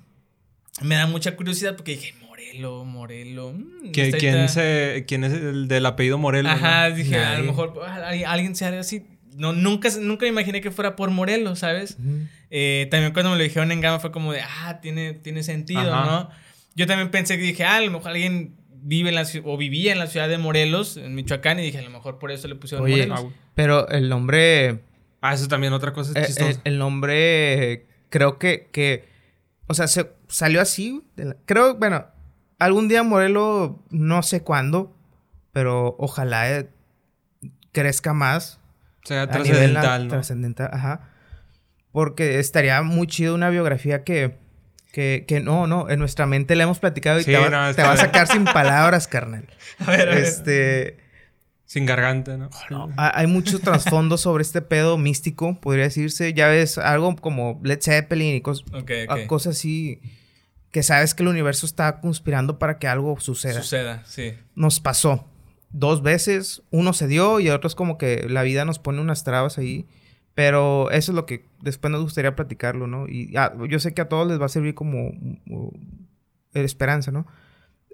me da mucha curiosidad porque dije, Morelo, Morelo. mm, ¿Qui- esta- ¿Quién, se- quién es el del apellido Morelos? Ajá, no? dije, a lo mejor alguien, se haría así. No, nunca, nunca me imaginé que fuera por Morelos, ¿sabes? Eh, también cuando me lo dijeron en Gama fue como de, ah, tiene, tiene sentido, Ajá. ¿no? Yo también pensé que dije, ah, a lo mejor alguien vive en la ciudad, o vivía en la ciudad de Morelos, en Michoacán, y dije, a lo mejor por eso le pusieron Oye, Morelos. Pero el nombre. Ah, eso también otra cosa eh, chistosa. el, el nombre. Creo que. que o sea, se salió así. de la- creo, bueno. Algún día Morelo, no sé cuándo. Pero ojalá eh, crezca más. o sea, trascendental, ¿no? Trascendental, ajá. Porque estaría muy chido una biografía que, que, que no, no, en nuestra mente la hemos platicado y Sí, te, va, no, te va a sacar sin palabras, carnal. A ver, a ver. Este, Sin garganta, ¿no? ha- hay mucho trasfondo sobre este pedo místico, podría decirse. Ya ves, algo como Led Zeppelin y cos- Ok, a- ok. cosas así que sabes que el universo está conspirando para que algo suceda. Suceda, sí. Nos pasó dos veces, uno se dio y otro es como que la vida nos pone unas trabas ahí. Pero eso es lo que después nos gustaría platicarlo, ¿no? Y ah, yo sé que a todos les va a servir como uh, esperanza, ¿no?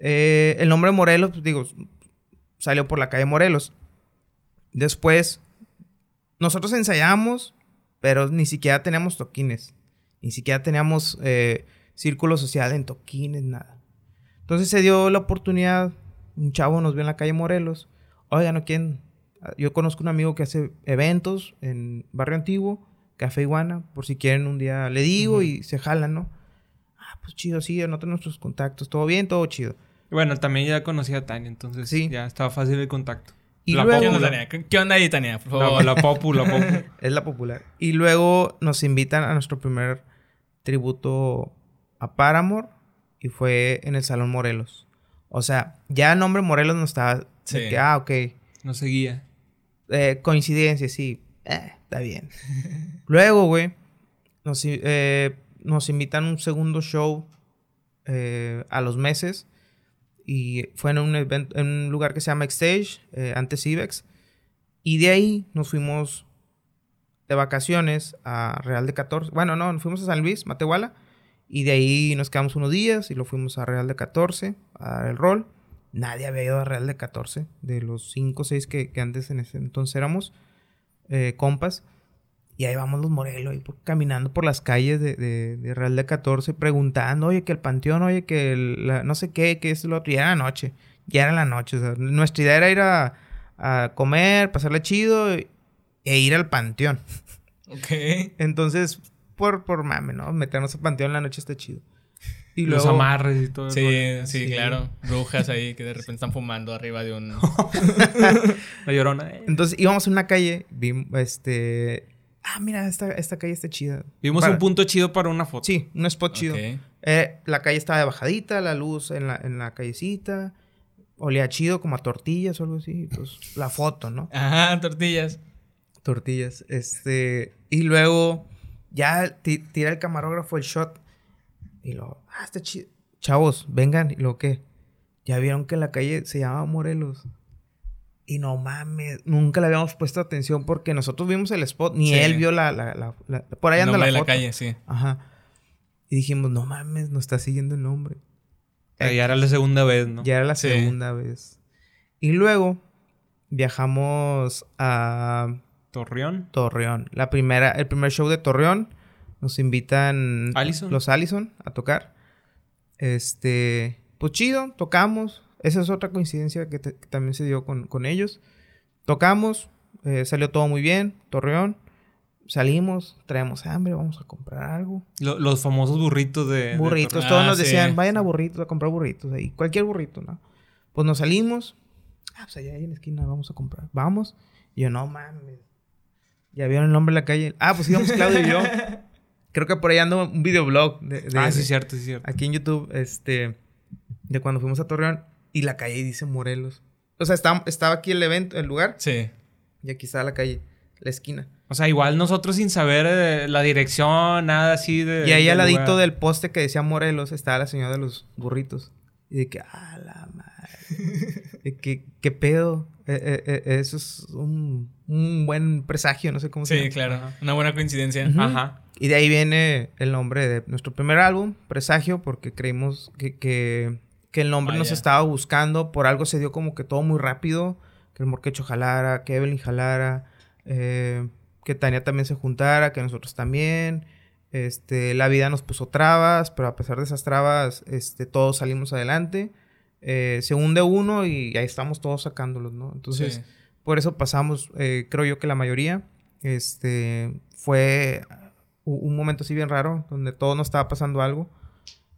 Eh, el nombre Morelos, pues, digo, salió por la calle Morelos. Después, nosotros ensayamos, pero ni siquiera teníamos toquines. Ni siquiera teníamos eh, círculo social en toquines, nada. Entonces se dio la oportunidad, un chavo nos vio en la calle Morelos. Oigan, ¿no quién? Yo conozco un amigo que hace eventos en Barrio Antiguo, Café Iguana, por si quieren un día le digo y se jalan, ¿no? Ah, pues chido, sí, anoten nuestros contactos, todo bien, todo chido. Bueno, también ya conocí a Tania, entonces Sí. ya estaba fácil el contacto. Y La luego- ¿Qué onda, Popu, Tania? ¿Qué- ¿Qué onda ahí, Tania? Por la, favor. la Popu, la Popu. Es la popular. Y luego nos invitan a nuestro primer tributo a Paramore y fue en el Salón Morelos. O sea, ya el nombre Morelos no estaba... Sí. que, ah, ok. No seguía. Eh, coincidencia, sí. Eh, está bien. Luego, güey, nos, eh, nos invitan a un segundo show eh, a los meses. Y fue en un, event- en un lugar que se llama Stage, eh, antes Ibex. Y de ahí nos fuimos de vacaciones a Real de 14. Bueno, no, nos fuimos a San Luis, Matehuala. Y de ahí nos quedamos unos días y lo fuimos a Real de 14, a dar el rol. Nadie había ido a Real de 14, de los 5 o 6 que, que antes en ese entonces éramos eh, compas. Y ahí vamos los Morelos, caminando por las calles de, de- de Real de 14, preguntando, oye, que el panteón, oye, que el- la- no sé qué, que es lo otro. Ya era la noche, ya era la noche. o sea, nuestra idea era ir a, a comer, pasarle chido e ir al panteón. Ok. Entonces, por, por mame, ¿no? Meternos al panteón en la noche está chido. Y Los luego, amarres y todo. el Sí, sí, Sí. claro. Brujas ahí que de repente están fumando arriba de un... La llorona. eh. entonces íbamos a una calle, vimos, este... Ah, mira, esta, esta calle está chida. Vimos Para- un punto chido para una foto. Sí, un spot chido. Eh, la calle estaba de bajadita, la luz en la, en la callecita. Olía chido como a tortillas o algo así. Pues la foto, ¿no? Ajá, tortillas. Tortillas. Este. Y luego ya ti- tira el camarógrafo el shot. Y luego, ah, está chido. Chavos, vengan. Y luego, ¿qué? Ya vieron que la calle se llama Morelos. Y no mames, nunca le habíamos puesto atención porque nosotros vimos el spot, ni Sí. él vio la, la, la- la- Por ahí El anda nombre la de la foto. calle, sí. Ajá. Y dijimos, no mames, nos está siguiendo el nombre. Eh, Ya era la segunda vez, ¿no? Ya era la Sí. segunda vez. Y luego viajamos a Torreón. Torreón. La primera, el primer show de Torreón. Nos invitan Allison. los Allison a tocar. Este, pues chido, tocamos. Esa es otra coincidencia que, te- que también se dio con, con ellos. Tocamos, eh, salió todo muy bien, Torreón. Salimos, traemos hambre, vamos a comprar algo. Lo- los famosos burritos de. Burritos, Torreón. todos Ah, nos sí. decían, vayan a burritos, a comprar burritos ahí, cualquier burrito, ¿no? Pues nos salimos, ah, pues allá en la esquina vamos a comprar, vamos. Y yo, no mames, ya vieron el nombre de la calle. Ah, pues íbamos Claudio y yo. Creo que por ahí anda un videoblog de, de- Ah, sí, cierto, sí, cierto. aquí en YouTube, este, de cuando fuimos a Torreón y la calle dice Morelos. O sea, estaba, estaba aquí el evento, el lugar, Sí. y aquí está la calle, la esquina. O sea, igual nosotros sin saber eh, la dirección, nada así de. Y ahí del al ladito lugar. del poste que decía Morelos estaba la señora de los burritos. Y de que, ah, la madre. Que, ¿Qué pedo? eh, eh, eso es un, un buen presagio, no sé cómo se Sí, llama. claro. Ajá. Una buena coincidencia. Ujú. Ajá. Y de ahí viene el nombre de nuestro primer álbum, Presagio, porque creímos que, que, que el nombre nos estaba buscando. Por algo se dio como que todo muy rápido. Que el Morquecho jalara, que Evelyn jalara, eh, que Tania también se juntara, que nosotros también. Este, la vida nos puso trabas, pero a pesar de esas trabas, este, todos salimos adelante. Eh, se hunde uno y ahí estamos todos sacándolos, ¿no? Entonces, Sí. por eso pasamos, eh, creo yo que la mayoría, este, fue un momento así bien raro, donde todo nos estaba pasando algo.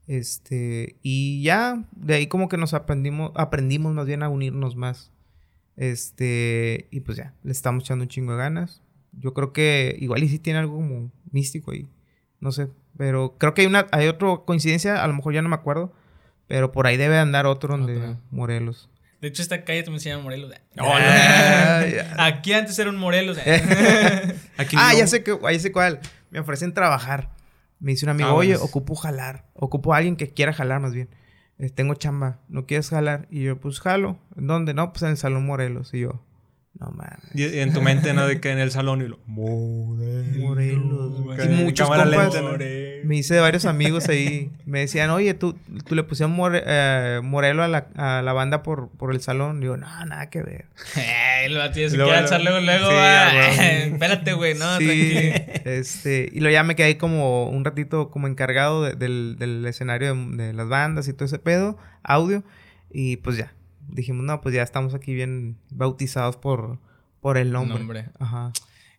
Este, y ya, de ahí como que nos aprendimos, aprendimos más bien a unirnos más. Este, y pues ya, le estamos echando un chingo de ganas. Yo creo que igual y sí tiene algo como místico ahí. No sé, pero creo que hay una, hay otra coincidencia, a lo mejor ya no me acuerdo, pero por ahí debe andar otro donde. Morelos. De hecho, esta calle también se llama Morelos. Ah, ya. Aquí antes era un Morelos. Aquí ah, no. ya sé que, ya sé cuál. Me ofrecen trabajar. Me dice un amigo, Ah, oye, ocupo jalar. Ocupo a alguien que quiera jalar más bien. Eh, tengo chamba. ¿No quieres jalar? Y yo, pues jalo. ¿En dónde? No, pues en el Salón Morelos. Y yo, no mames. Y y en tu mente, ¿no? De que en el salón y lo... Morelos. Morelos. Y muchos compas. lenta, ¿no? Me hice de varios amigos ahí. Me decían, oye, tú, tú le pusieron more- eh, Morelo a la, a la banda por, por el salón. Y yo, no, nada que ver. Se Luego, quiere alzar luego, luego. Sí, bueno. Espérate, güey, no, sí, este, y luego ya me quedé ahí como un ratito como encargado de- del, del escenario de, de las bandas y todo ese pedo, audio, y pues ya, dijimos, no, pues ya estamos aquí bien bautizados por, por el nombre. Nombre. Ajá.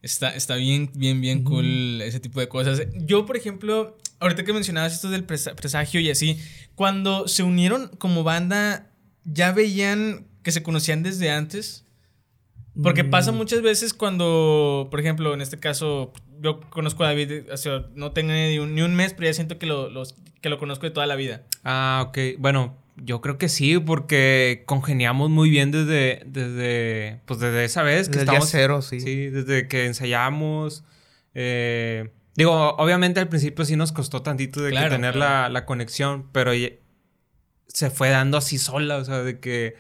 Está, está bien, bien, bien Ujú. cool ese tipo de cosas. Yo, por ejemplo, ahorita que mencionabas esto del presa- presagio y así, cuando se unieron como banda, ¿ya veían que se conocían desde antes? Porque Mm. pasa muchas veces cuando, por ejemplo, en este caso, yo conozco a David, o sea, no tengo ni un, ni un mes, pero ya siento que lo, los- que lo conozco de toda la vida. Ah, ok. Bueno, yo creo que sí, porque congeniamos muy bien desde, desde, pues desde esa vez que Desde estamos... cero, sí. Sí, desde que ensayamos. eh, digo, obviamente al principio sí nos costó tantito de que tener claro. La, la conexión, pero se fue dando así sola, o sea, de que...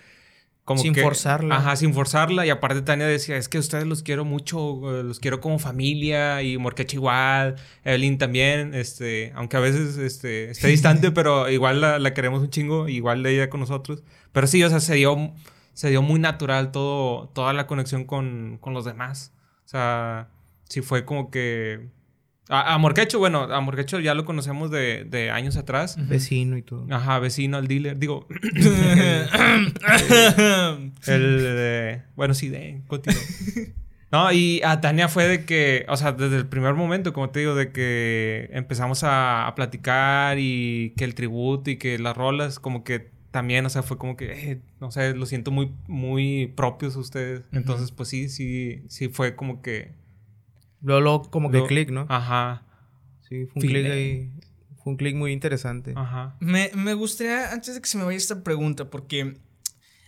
Como Sin que- forzarla. Ajá, sin forzarla. Y aparte Tania decía, es que ustedes los quiero mucho, eh, los quiero como familia. Y Morquecha igual, Evelyn también, este, aunque a veces este, esté distante, pero igual la, la queremos un chingo, igual de ella con nosotros. Pero sí, o sea, se dio, se dio muy natural todo, toda la conexión con, con los demás. O sea, sí fue como que... A, a Morquecho, bueno, a Morquecho ya lo conocemos de, de años atrás. Vecino y todo. Ajá, vecino al dealer. Digo, el de... Bueno, sí, de... continúa. No, y a Tania fue de que, o sea, desde el primer momento, como te digo, de que empezamos a, a platicar y que el tributo y que las rolas, como que también, o sea, fue como que, eh, no sé, lo siento muy, muy propios ustedes. Entonces, pues sí, sí, sí fue como que... Luego, luego como que clic, ¿no? Ajá, Sí, fue un clic ahí. Fue un clic muy interesante. ajá. Me, me gustaría, antes de que se me vaya esta pregunta, porque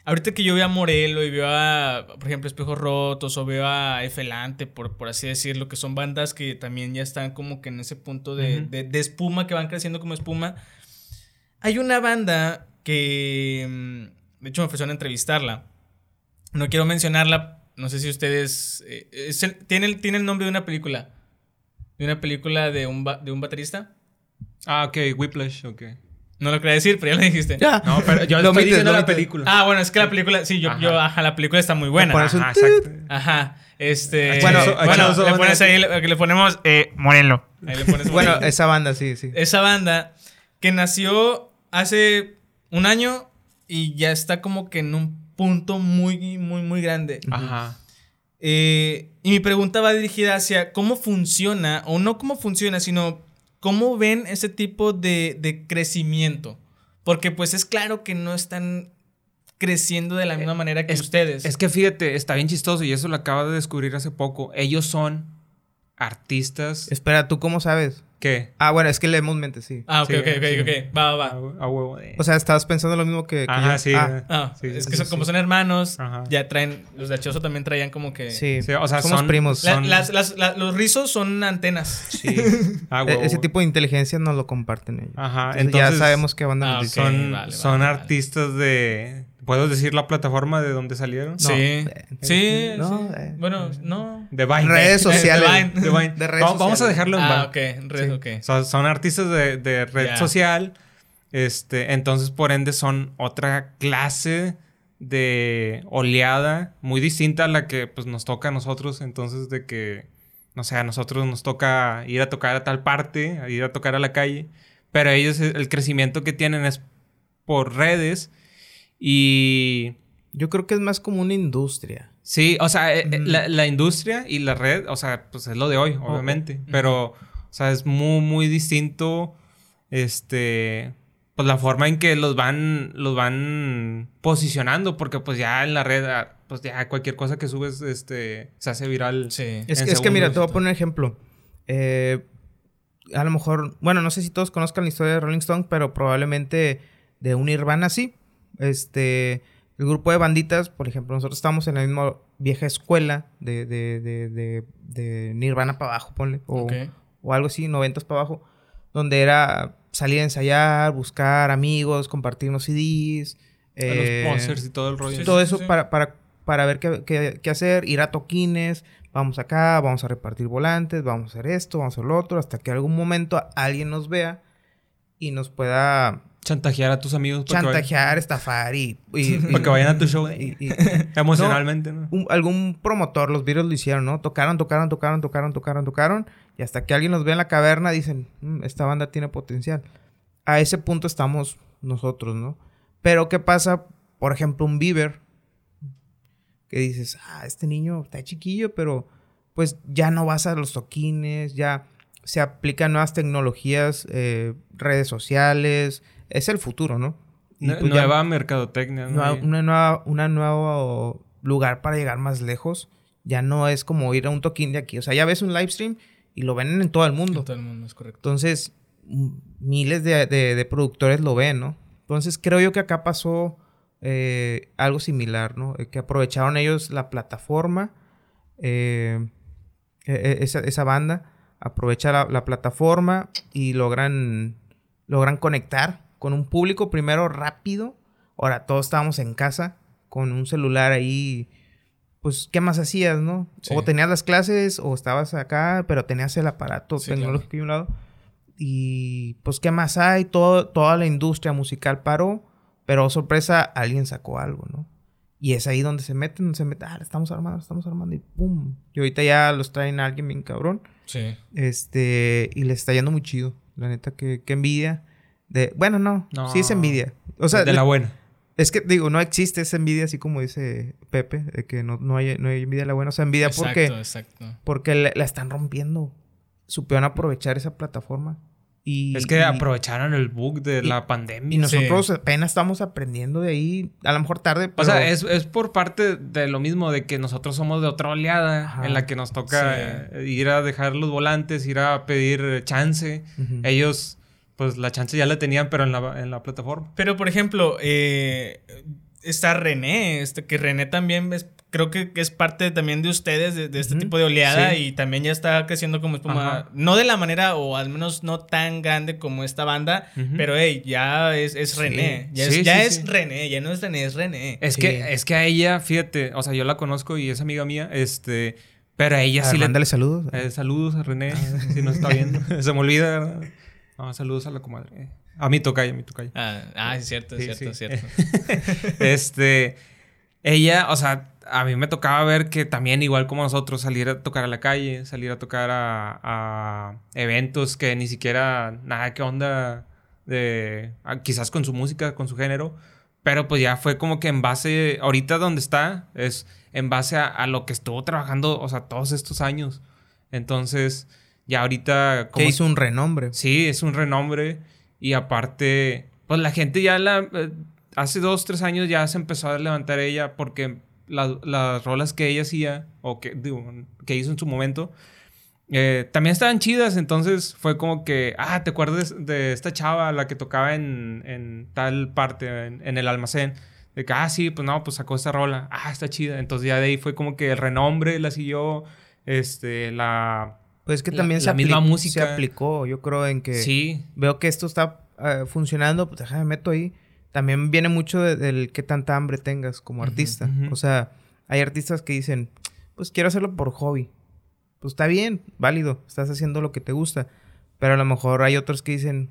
ahorita que yo veo a Morelo y veo a, por ejemplo, Espejos Rotos o veo a Efelante, por, por así decirlo, que son bandas que también ya están como que en ese punto de, de- de espuma, que van creciendo como espuma. Hay una banda que, mm, de hecho, me ofrecieron entrevistarla. No quiero mencionarla, no sé si ustedes... eh, es el- tiene, el, tiene el nombre de una película. De una película de un, ba- de un baterista. Ah, ok, Whiplash, ok. No lo quería decir, pero ya lo dijiste. Ya. No, pero yo Lo estoy diciendo la película. Ah, bueno, es que la película, sí, yo, Ajá. yo, ajá, la película está muy buena. Ajá, exacto. Ajá, este, Bueno, bueno, le pones ahí, le, le ponemos eh, Morelo. Ahí le pones Bueno, esa banda, sí, sí. Esa banda que nació hace un año y ya está como que en un punto muy, muy, muy grande. Ajá. Eh, y mi pregunta va dirigida hacia cómo funciona, o no cómo funciona, sino cómo ven ese tipo de, de crecimiento. Porque pues es claro que no están creciendo de la misma manera que es- ustedes. Es que fíjate, está bien chistoso y eso lo acabo de descubrir hace poco. Ellos son artistas Espera, ¿tú cómo sabes? que... Ah, bueno, es que leemos mente, sí. ah, ok, Sí, ok, ok, sí. ok. Va, va, A, va. a huevo de... O sea, estabas pensando lo mismo que, que Ajá, yo. sí. Ah, Ah, Sí, es sí, que son- sí. como son hermanos, Ajá. ya traen, los de Achoso también traían como que... sí. Sí, o sea, Somos son- primos. La- son- las- las- la- los rizos son antenas. Sí. a E- huevo. Ese tipo de inteligencia nos lo comparten ellos. Ajá, Entonces, entonces... ya sabemos qué banda Ah, nos ok. dice. Son, vale, son vale, vale. artistas de... ¿Puedo decir la plataforma de donde salieron? sí. eh, sí. eh, no, sí. eh. Bueno, no. De Vine. Redes De- de sociales. Vine. De Vine. De redes vamos, vamos a dejarlo en Ah, Vine. ok. Red, Sí. ok. Son, son artistas de, de red social. Este, entonces, por ende, son otra clase de oleada muy distinta a la que pues, nos toca a nosotros. Entonces, de que, no sé, a nosotros nos toca ir a tocar a tal parte, a ir a tocar a la calle. Pero ellos, el crecimiento que tienen es por redes. Y Yo creo que es más como una industria. Sí, o sea, eh, eh, la, la industria y la red, o sea, pues es lo de hoy, obviamente. Pero, o sea, es muy, muy distinto. Este. Pues la forma en que los van. Los van posicionando. Porque pues ya en la red. ah, Pues ya cualquier cosa que subes, este. se hace viral. Sí. Es, que- es que mira, te voy a poner un ejemplo. Eh, a lo mejor, bueno, no sé si todos conozcan la historia de Rolling Stone, pero probablemente de un Nirvana sí. Este, el grupo de banditas, por ejemplo, nosotros estamos en la misma vieja escuela de, de, de, de, Nirvana para abajo, ponle. O, o algo así, noventas para abajo. Donde era salir a ensayar, buscar amigos, compartir unos CDs. Los eh, sponsors y todo el rollo. sí, todo sí, eso sí. Para, para, para ver qué, qué- qué hacer, ir a toquines, vamos acá, vamos a repartir volantes, vamos a hacer esto, vamos a hacer lo otro, hasta que algún momento alguien nos vea y nos pueda Chantajear a tus amigos para, que, vayan, chantajear, estafar y... y- y- para que vayan a tu show. y- y- Emocionalmente, ¿no? un- algún promotor, los virus lo hicieron, ¿no? Tocaron, tocaron, tocaron, tocaron, tocaron, tocaron. Y hasta que alguien los ve en la caverna, dicen, "Mm, esta banda tiene potencial. A ese punto estamos nosotros, ¿no? Pero ¿qué pasa? Por ejemplo, un Bieber. Que dices, ah, este niño está chiquillo, pero pues ya no vas a los toquines, ya se aplican nuevas tecnologías, eh, redes sociales. Es el futuro, ¿no? Y, pues, ya- Nueva mercadotecnia. ¿no? Nueva- una nueva, una nuevo lugar para llegar más lejos. Ya no es como ir a un toquín de aquí. O sea, ya ves un live stream y lo ven en todo el mundo. Todo el mundo es correcto. Entonces, miles de, de- de productores lo ven, ¿no? Entonces, creo yo que acá pasó eh, algo similar, ¿no? Eh, Que aprovecharon ellos la plataforma, eh, e- e- esa, esa banda, aprovecha la, la plataforma y logran, logran conectar con un público primero rápido. Ahora, todos estábamos en casa con un celular ahí. Pues, ¿qué más hacías, no? Sí. O tenías las clases o estabas acá, pero tenías el aparato Sí, tecnológico de un lado. Y pues, ¿qué más hay? Todo, toda la industria musical paró, pero oh, sorpresa, alguien sacó algo, ¿no? Y es ahí donde se meten, se meten, ah, estamos armando, estamos armando y pum. Y ahorita ya los traen a alguien bien cabrón. Sí. Este, y les está yendo muy chido. La neta, que, que envidia. De, bueno, no, No. sí es envidia. O sea, de la buena. es que digo, no existe esa envidia así como dice Pepe, de que no, no, hay, no hay envidia de la buena. O sea, envidia Exacto, porque, exacto. porque la, la están rompiendo. Supieron aprovechar esa plataforma. Y, Es que y- aprovecharon el bug de y- la pandemia. Y nosotros apenas estamos aprendiendo de ahí, a lo mejor tarde, pero... O sea, es, es por parte de lo mismo, de que nosotros somos de otra oleada Ajá. en la que nos toca Sí. ir a dejar los volantes, ir a pedir chance. Ellos, pues la chance ya la tenían, pero en la, en la plataforma. Pero, por ejemplo, eh, está René, este, que René también es, creo que es parte también de ustedes, de, de este tipo de oleada, Sí. y también ya está creciendo como espuma. Ajá. No de la manera, o al menos no tan grande como esta banda, pero hey, ya es, es Sí. René. Ya, es, Sí, ya sí, es sí. René, ya no es René, es René. Es Sí. que, es que a ella, fíjate, o sea, yo la conozco y es amiga mía, este, pero a ella A ver, sí le... mándale saludos. Eh, saludos a René, si nos está viendo. Se me olvida. Saludos a la comadre. A mi tocaya, a mi tocaya. Ah, ah, es cierto, es Sí, cierto, sí. es cierto. este, ella, o sea, a mí me tocaba ver que también, igual como nosotros, salir a tocar a la calle, salir a tocar a, a eventos que ni siquiera nada que onda de, a- quizás con su música, con su género, pero pues ya fue como que en base, ahorita donde está, es en base a, a lo que estuvo trabajando, o sea, todos estos años. Entonces, ya ahorita... que hizo un renombre. Sí, es un renombre. Y aparte, pues la gente ya la... eh, hace dos, tres años ya se empezó a levantar ella porque la- las rolas que ella hacía, o que, digo, que hizo en su momento, eh, también estaban chidas. Entonces fue como que, ah, ¿te acuerdas de esta chava, la que tocaba en, en tal parte, en, en el almacén? De que, ah, sí, pues no, pues sacó esta rola. Ah, está chida. Entonces ya de ahí fue como que el renombre la siguió, este, la... Pues que La- también se, la misma música. se aplicó, yo creo, en que Sí, veo que esto está eh, funcionando, pues déjame meto ahí. también viene mucho de- del qué tanta hambre tengas como artista. O sea, hay artistas que dicen, pues quiero hacerlo por hobby. Pues está bien, válido, estás haciendo lo que te gusta. Pero a lo mejor hay otros que dicen,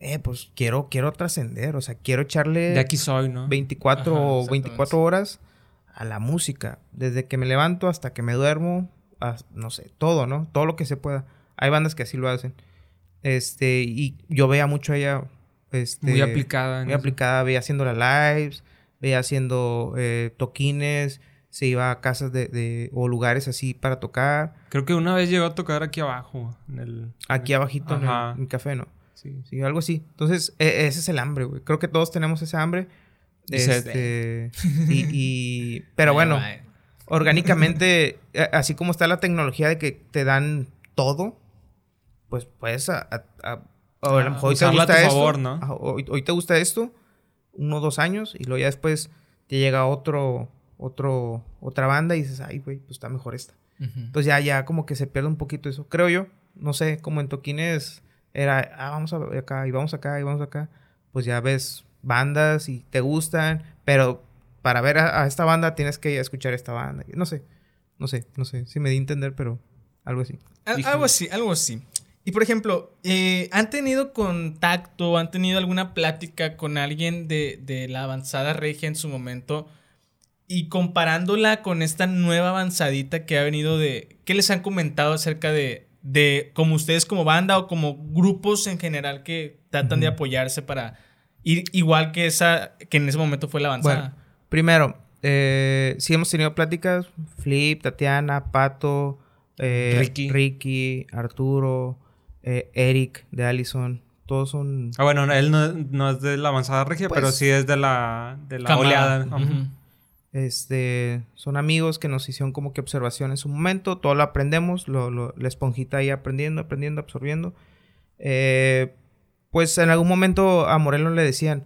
eh, pues quiero, quiero trascender, o sea, quiero echarle De aquí soy, ¿no? 24 Ajá, o exactamente. 24 horas a la música. Desde que me levanto hasta que me duermo, a- no sé, todo, ¿no? Todo lo que se pueda. Hay bandas que así lo hacen. Este, y yo veía mucho a ella. Este, Muy aplicada. en Muy eso. aplicada, veía haciendo las lives, veía haciendo eh, toquines, se iba a casas de, de- o lugares así para tocar. Creo que una vez llegó a tocar aquí abajo. En el... Aquí abajito en el, Ajá. en el café, ¿no? Sí. Sí, algo así. Entonces, e- ese es el hambre, güey. Creo que todos tenemos ese hambre. Este, y, y- pero bueno. Orgánicamente, así como está la tecnología de que te dan todo, pues puedes a, a- a- o a lo Ah, mejor hoy te gusta tu esto, favor, ¿no? hoy, hoy te gusta esto, uno o dos años, y luego ya después te llega otro, otro, otra banda y dices, ay, güey, pues está mejor esta. Ujú. Entonces ya, ya como que se pierde un poquito eso. Creo yo, no sé, como en toquines era, ah, vamos a ver acá y vamos acá y vamos acá. Pues ya ves bandas y te gustan, pero para ver a, a esta banda tienes que escuchar esta banda. No sé, no sé, no sé, si me di a entender, pero algo así. Al- Algo así, algo así. Y por ejemplo, eh, ¿han tenido contacto, han tenido alguna plática con alguien de, de la avanzada regia en su momento? Y comparándola con esta nueva avanzadita que ha venido de... ¿Qué les han comentado acerca de, de como ustedes como banda o como grupos en general que tratan de apoyarse para ir igual que esa que en ese momento fue la avanzada? Bueno, primero, eh, sí hemos tenido pláticas, Flip, Tatiana, Pato, eh, Ricky. Ricky, Arturo, eh, Eric de Allison, todos son... Ah, bueno, él no, no es de la avanzada regia, Pues- pero sí es de la, de la oleada. Este, son amigos que nos hicieron como que observación en su momento, todo lo aprendemos, lo, lo- la esponjita ahí aprendiendo, aprendiendo, absorbiendo. Eh, pues en algún momento a Moreno le decían,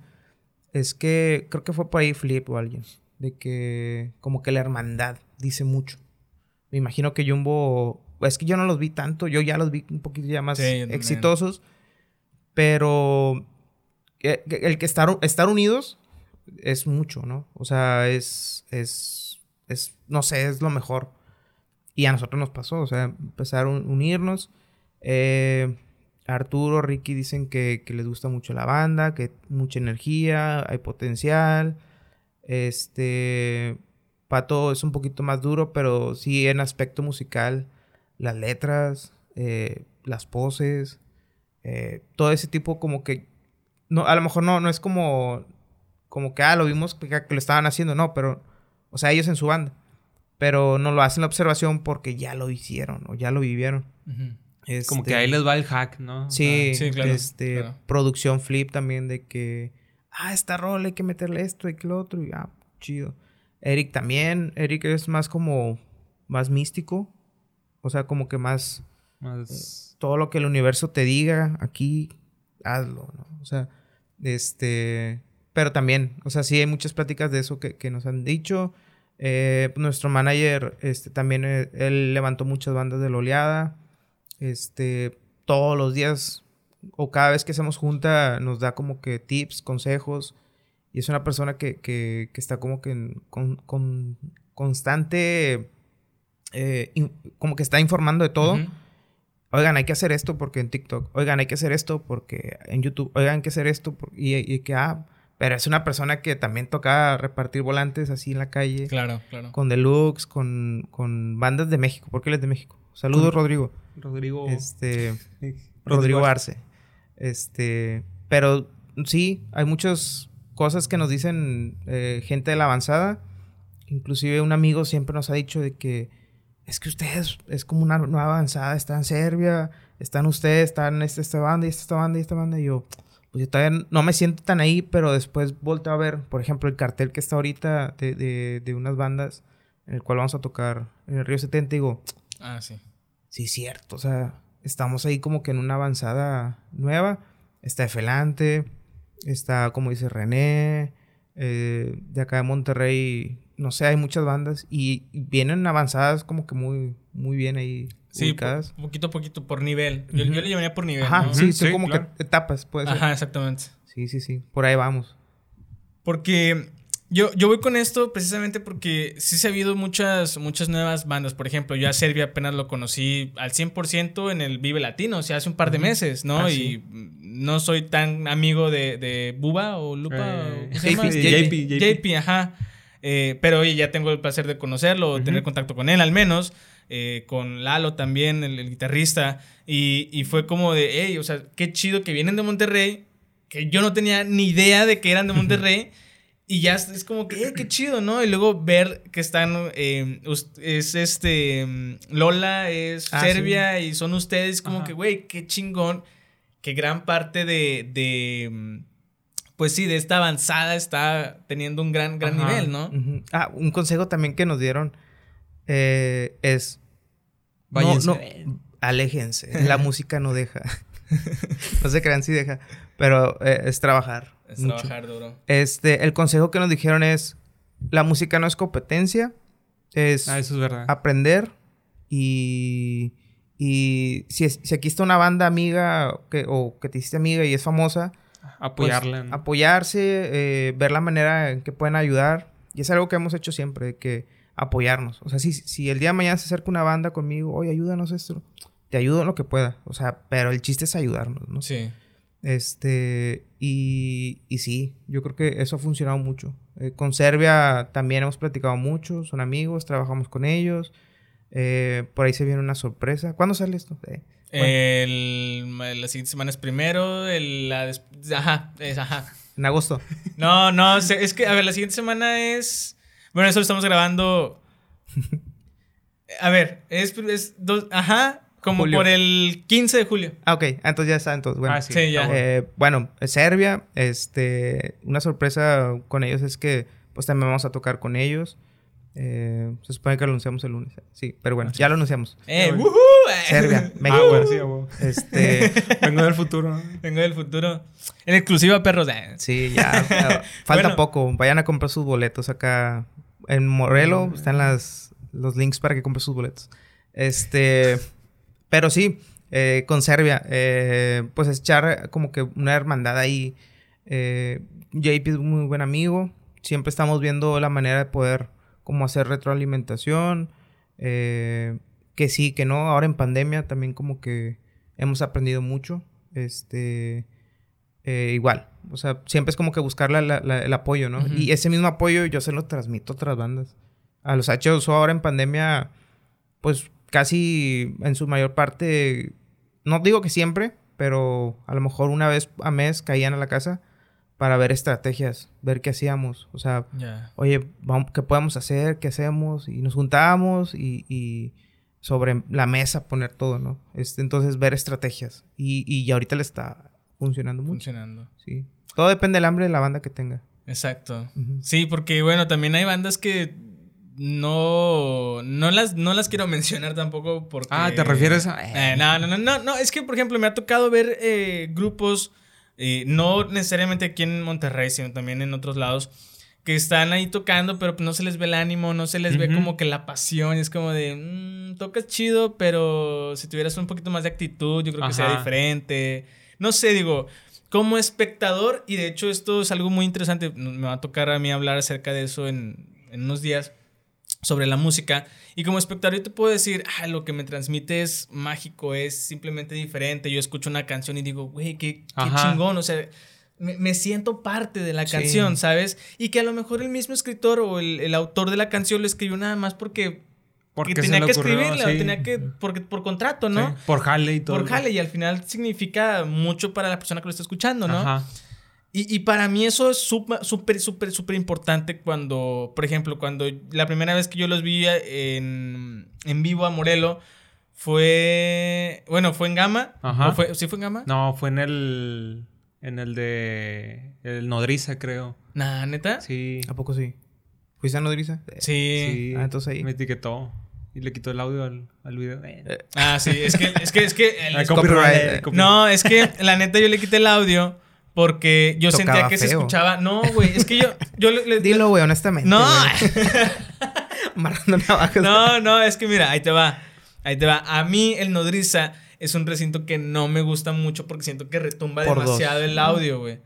es que creo que fue por ahí Flip o alguien, de que como que la hermandad dice mucho. Me imagino que Jumbo, es que yo no los vi tanto, yo ya los vi un poquito ya más Sí, exitosos, pero el que estar, estar unidos es mucho, ¿no? O sea, es, es, es, no sé, es lo mejor. Y a nosotros nos pasó, o sea, empezar a un- unirnos. Eh, Arturo, Ricky dicen que, les gusta mucho la banda, que mucha energía, hay potencial. Este, Pato es un poquito más duro, pero sí en aspecto musical, las letras, eh, las poses, eh, todo ese tipo como que, no, a lo mejor no, no es como, como que, ah, lo vimos que, lo estaban haciendo, no, pero, o sea, ellos en su banda, pero no lo hacen la observación porque ya lo hicieron o ya lo vivieron. Este, que ahí les va el hack, ¿no? Sí, Sí, claro, este, claro. producción flip también de que, ah, esta rola hay que meterle esto y que lo otro, y ah, chido. Eric también, Eric es más como, más místico, o sea, como que más, más- todo lo que el universo te diga aquí, hazlo, ¿no? O sea, este, pero también, o sea, sí hay muchas pláticas de eso que, que nos han dicho. Eh, nuestro manager, este, también, eh, él levantó muchas bandas de la oleada. Este, todos los días o cada vez que hacemos junta nos da como que tips, consejos. Y es una persona que, que, que está como que en con, con constante, eh, in- como que está informando de todo. Oigan, hay que hacer esto porque en TikTok. Oigan, hay que hacer esto porque en YouTube. Oigan, hay que hacer esto. por- Y, y que, ah, pero es una persona que también toca repartir volantes así en la calle. Claro, claro. Con Deluxe, con, con bandas de México. porque él es de México? Saludos, Rodrigo. Rodrigo. Este. Rodrigo Arce. Este, pero sí, hay muchas cosas que nos dicen eh, gente de la avanzada. Inclusive un amigo siempre nos ha dicho de que es que ustedes es como una nueva avanzada, está en Serbia, están ustedes, están esta, esta banda y esta, esta banda y esta banda. Y yo, pues yo todavía no me siento tan ahí, pero después volteo a ver, por ejemplo, el cartel que está ahorita de, de, de unas bandas en el cual vamos a tocar en el Río 70 y digo, Ah, sí. Sí, cierto. O sea, estamos ahí como que en una avanzada nueva. Está Efelante, está, como dice René, eh, de acá de Monterrey, no sé, hay muchas bandas y vienen avanzadas como que muy, muy bien ahí Sí, ubicadas. po- poquito a poquito, por nivel. Yo, Ujú. yo le llamaría por nivel. Ajá, ¿no? sí, son sí, como claro. que etapas, puede ser. Ajá, exactamente. Sí, sí, sí, por ahí vamos. Porque yo, yo voy con esto precisamente porque sí se ha habido muchas, muchas nuevas bandas. Por ejemplo, yo a Serbia apenas lo conocí al 100% en el Vive Latino, o sea, hace un par de meses, ¿no? Ah, y no soy tan amigo de, de Buba o Lupa. Eh, ¿o? JP, JP, JP. JP, ajá. Eh, pero oye, ya tengo el placer de conocerlo, Ujú. tener contacto con él al menos. eh, con Lalo también, el, el guitarrista. Y, y fue como de, hey, o sea, qué chido que vienen de Monterrey, que yo no tenía ni idea de que eran de Monterrey. Y ya es es como que, eh, qué chido, ¿no? Y luego ver que están, eh, us- es este, mm, Lola, es Ah, Serbia y son ustedes, como Ajá. que, güey, qué chingón, que gran parte de, de, mm, pues sí, de esta avanzada está teniendo un gran, gran Ajá. nivel, ¿no? Ah, un consejo también que nos dieron eh, es... no- Váyanse. no, aléjense. La música no deja. no se crean si deja. Pero eh, es trabajar. Es mucho. trabajar duro. Este, el consejo que nos dijeron es... La música no es competencia. Es Ah, eso es verdad. aprender. Y... Y si, es- si aquí está una banda amiga que, o que te hiciste amiga y es famosa, pues, Apoyarla. ¿no? apoyarse, eh, ver la manera en que pueden ayudar. Y es algo que hemos hecho siempre, de que apoyarnos. O sea, si, si el día de mañana se acerca una banda conmigo, oye, ayúdanos esto, te ayudo en lo que pueda. O sea, pero el chiste es ayudarnos, ¿no? Sí. Este, y, y sí, yo creo que eso ha funcionado mucho. Eh, con Serbia también hemos platicado mucho, son amigos, trabajamos con ellos. Eh, por ahí se viene una sorpresa. ¿Cuándo sale esto? Eh, El, la siguiente semana es primero, el, la des- ajá, es, ajá. en agosto. No, no, es que, a ver, la siguiente semana es, bueno, eso lo estamos grabando, a ver, es, es dos, ajá, como Julio. por el 15 de julio. Ah, ok, ah, entonces ya está, entonces, bueno. Ah, sí. Sí, ya. Bueno. Eh, bueno, Serbia, este, una sorpresa con ellos es que pues también vamos a tocar con ellos. Eh, se supone que lo anunciamos el lunes. Sí, pero bueno, ya lo anunciamos. Eh, bueno. eh. Serbia, Ah, México. bueno, sí. Este, Vengo del futuro. ¿no? Vengo del futuro. En exclusiva, perros. eh. sí, ya, falta Bueno. poco. Vayan a comprar sus boletos acá en Morelo. Están las, los links para que compren sus boletos. Este, pero sí, eh, con Serbia, eh, pues echar como que una hermandad ahí. Eh, JP es un muy buen amigo. Siempre estamos viendo la manera de poder como hacer retroalimentación. eh, que sí, que no. Ahora en pandemia también como que hemos aprendido mucho. Este, igual. O sea, siempre es como que buscar la- la- la- el apoyo, ¿no? Y ese mismo apoyo yo se lo transmito a otras bandas. A los H2O ahora en pandemia, pues casi en su mayor parte, no digo que siempre, pero a lo mejor una vez a mes caían a la casa para ver estrategias, ver qué hacíamos. O sea, oye, vamos, ¿qué podemos hacer? ¿Qué hacemos? Y nos juntábamos y, y sobre la mesa poner todo, ¿no? Este, entonces ver estrategias. Y, y ahorita le está funcionando mucho. Funcionando. Sí. Todo depende del hambre de la banda que tenga. Exacto. Sí, porque bueno, también hay bandas que no, no las, no las quiero mencionar tampoco porque... Ah, ¿te refieres a...? Eh, no, no, no, no, no, es que por ejemplo me ha tocado ver eh, grupos, eh, no necesariamente aquí en Monterrey, sino también en otros lados, que están ahí tocando, pero no se les ve el ánimo, no se les ve como que la pasión, es como de, mm, tocas chido, pero si tuvieras un poquito más de actitud, yo creo que sería diferente. No sé, digo, como espectador, y de hecho esto es algo muy interesante, me va a tocar a mí hablar acerca de eso en, en unos días sobre la música. Y como espectador yo te puedo decir, ah, lo que me transmite es mágico, es simplemente diferente. Yo escucho una canción y digo, güey, qué, chingón. O sea, me, me siento parte de la Sí. canción, ¿sabes? Y que a lo mejor el mismo escritor o el, el autor de la canción lo escribió nada más porque, Porque que tenía que ocurrió, escribirla, sí. tenía que, porque, por contrato, ¿no? Sí, Por jale y todo. Por jale, y al final significa mucho para la persona que lo está escuchando, ¿no? Ajá. Y, y para mí eso es súper, súper, súper, importante cuando, por ejemplo, cuando la primera vez que yo los vi en, en vivo a Morelo fue, bueno, fue en Gama. Ajá. ¿O fue, ¿Sí fue en Gama? No, fue en el... En el de... El Nodriza, creo. Nah, ¿neta? Sí. ¿A poco sí? ¿Fuiste a Nodriza? Eh, Sí. Sí. Ah, entonces ahí. Me etiquetó. Y le quitó el audio al, al video. Eh. Ah, sí, es que, es que, es que... el- Ah, eh, copyright. no, es que la neta yo le quité el audio porque yo Tocaba sentía que se escuchaba... No, güey, es que yo... yo le- le- Dilo, güey, honestamente. No, güey. No, no, es que mira, ahí te va. Ahí te va. A mí el nodriza es un recinto que no me gusta mucho porque siento que retumba Por dos. demasiado el audio, güey.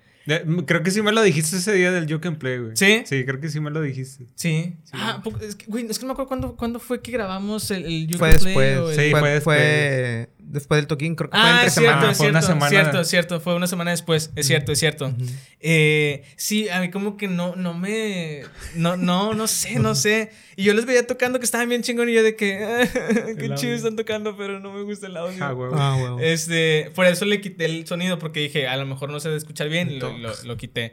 Creo que sí me lo dijiste ese día del You Can Play, güey. ¿Sí? Sí, creo que sí me lo dijiste. Sí. Ah, po- es que, güey, es que no me acuerdo cuándo, cuándo fue que grabamos el, el You Fue Can Play después. o el- Sí, fue, fue después. fue después del toquín, creo que fue Ah, entre es cierto, semanas. es Fue una cierto, semana. cierto, cierto. Fue una semana después. Es cierto, es cierto. Eh, sí, a mí como que no, no me... No, no, no sé, no sé. Y yo les veía tocando que estaban bien chingón y yo de que... "Ah, qué chido están tocando, pero no me gusta el audio. Ah, güey. Ah, huevo. Este, por eso le quité el sonido, porque dije, a lo mejor no se debe escuchar bien, y lo, lo, lo quité.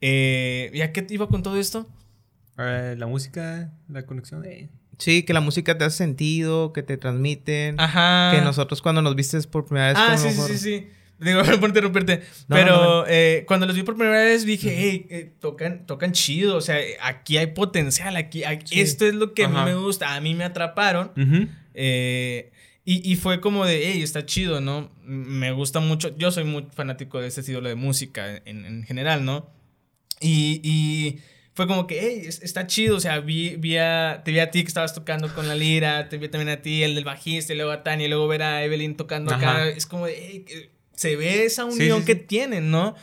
Eh, ¿Ya qué iba con todo esto? Eh, la música, la conexión. eh. Sí, que la música te hace sentido, que te transmiten. Ajá. Que nosotros cuando nos vistes por primera vez... Ah, sí, sí, mejor- sí, sí. Digo, por interrumpirte. No, pero no, no. eh, cuando los vi por primera vez dije, hey, eh, tocan, tocan chido. O sea, aquí hay potencial. Aquí, aquí- Sí. Esto es lo que a Ajá. mí me gusta. A mí me atraparon. Ujú. Eh, y, y fue como de, hey, está chido, ¿no? Me gusta mucho. Yo soy muy fanático de este estilo de música en, en general, ¿no? Y, y fue como que, hey, es- está chido. O sea, vi, vi a, te vi a ti que estabas tocando con la lira, te vi también a ti, el del bajista, y luego a Tania, y luego ver a Evelyn tocando acá. Ajá. Es como hey, que se ve esa unión sí, que sí. tienen, ¿no?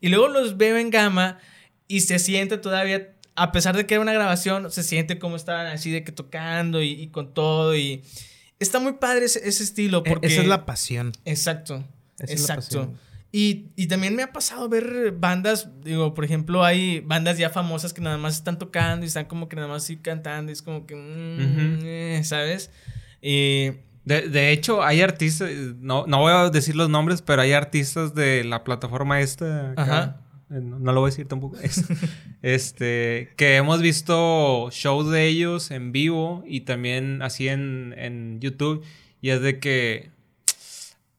Y luego los veo en gama y se siente todavía, a pesar de que era una grabación, se siente como estaban así de que tocando y, y con todo. Y está muy padre ese, ese estilo. E- Porque... Esa es la pasión. Exacto. Esa exacto. Y, y también me ha pasado ver bandas, digo, por ejemplo, hay bandas ya famosas que nada más están tocando y están como que nada más así cantando y es como que, mm, Ujú. eh, ¿sabes? Y De, de hecho, hay artistas, no, no voy a decir los nombres, pero hay artistas de la plataforma esta. acá, Ajá. eh, No, no lo voy a decir tampoco. es- este, que hemos visto shows de ellos en vivo y también así en, en YouTube. Y es de que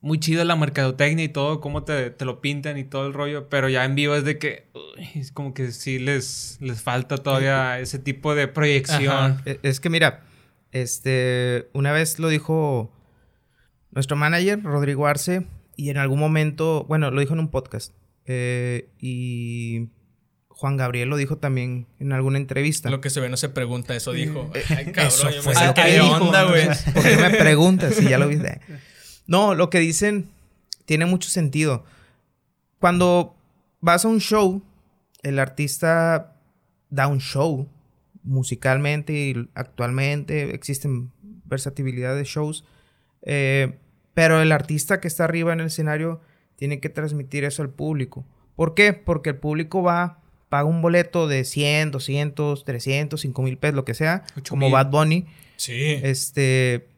muy chida la mercadotecnia y todo, cómo te, te lo pintan y todo el rollo. Pero ya en vivo es de que uy, es como que sí les, les falta todavía ese tipo de proyección. Ajá. E- Es que mira, este, una vez lo dijo nuestro manager, Rodrigo Arce, y en algún momento, bueno, lo dijo en un podcast, eh, y Juan Gabriel lo dijo también en alguna entrevista. lo que se ve no se pregunta, eso dijo. Ay, cabrón, Eso yo me lo saqué que de dijo. onda, güey. ¿Por qué me preguntas si ya lo viste? No, lo que dicen tiene mucho sentido. Cuando vas a un show, el artista da un show musicalmente y actualmente existen versatilidad de shows. eh, pero el artista que está arriba en el escenario tiene que transmitir eso al público. ¿Por qué? Porque el público va, paga un boleto de 100, 200, 300, 5 mil pesos, lo que sea, como. Bad Bunny. Sí. Este,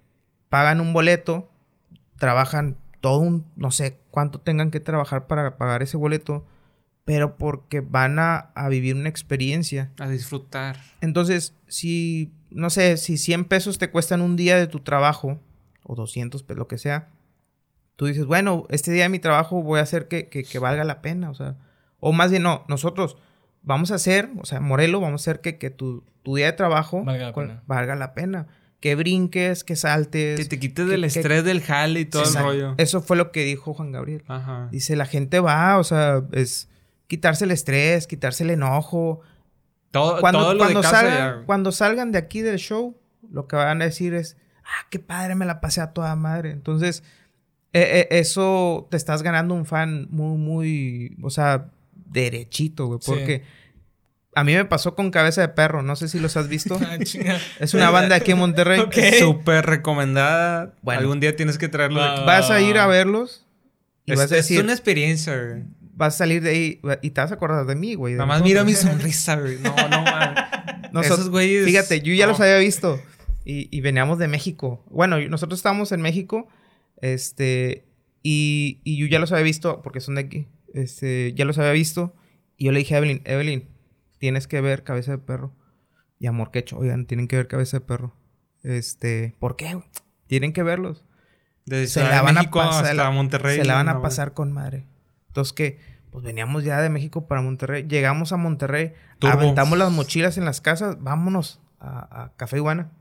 pagan un boleto, trabajan todo un, no sé cuánto tengan que trabajar para pagar ese boleto, pero porque van a, a vivir una experiencia. A disfrutar. Entonces, si, no sé, si 100 pesos te cuestan un día de tu trabajo, o 200, pues lo que sea, tú dices, bueno, este día de mi trabajo voy a hacer que, que- que valga la pena, o sea, o más bien no, nosotros vamos a hacer, o sea, Morelo, vamos a hacer que, que tu, tu día de trabajo Valga la con- pena. valga la pena. Que brinques, que saltes. Que te quites que- del que- estrés del jale y todo el rollo. Eso fue lo que dijo Juan Gabriel. Ajá. Dice, la gente va, o sea, es quitarse el estrés, quitarse el enojo, Todo, cuando, todo lo cuando de casa salgan, ya- cuando salgan de aquí del show, lo que van a decir es, ah, qué padre, me la pasé a toda madre. Entonces, eh, eh, eso te estás ganando un fan muy, muy, o sea, derechito, güey. Sí. A mí me pasó con Cabeza de Perro, no sé si los has visto. Ah, es una banda aquí en Monterrey. Ok. Súper recomendada. Bueno. Algún día tienes que traerlo de Va. aquí. Vas a ir a verlos y Es, vas a es decir, una experiencia, güey. vas a salir de ahí y te vas a acordar de mí, güey. Nada más mira mi sonrisa, güey. No, no, man. Nosotros- Esos güeyes. Fíjate, yo ya no. los había visto. Y, y veníamos de México. Bueno, nosotros estábamos en México. Este. Y, y yo ya los había visto porque son de aquí. Este. Ya los había visto. Y yo le dije a Evelyn, Evelyn, tienes que ver Cabeza de Perro. Y Amor Quecho, oigan, tienen que ver Cabeza de Perro. Este. ¿Por qué? Tienen que verlos. Desde Se la de van a pasar. hasta Monterrey. Se la van a pasar con madre. Entonces, que Pues veníamos ya de México para Monterrey. Llegamos a Monterrey. Turbo. Aventamos las mochilas en las casas. Vámonos a, a Café Iguana.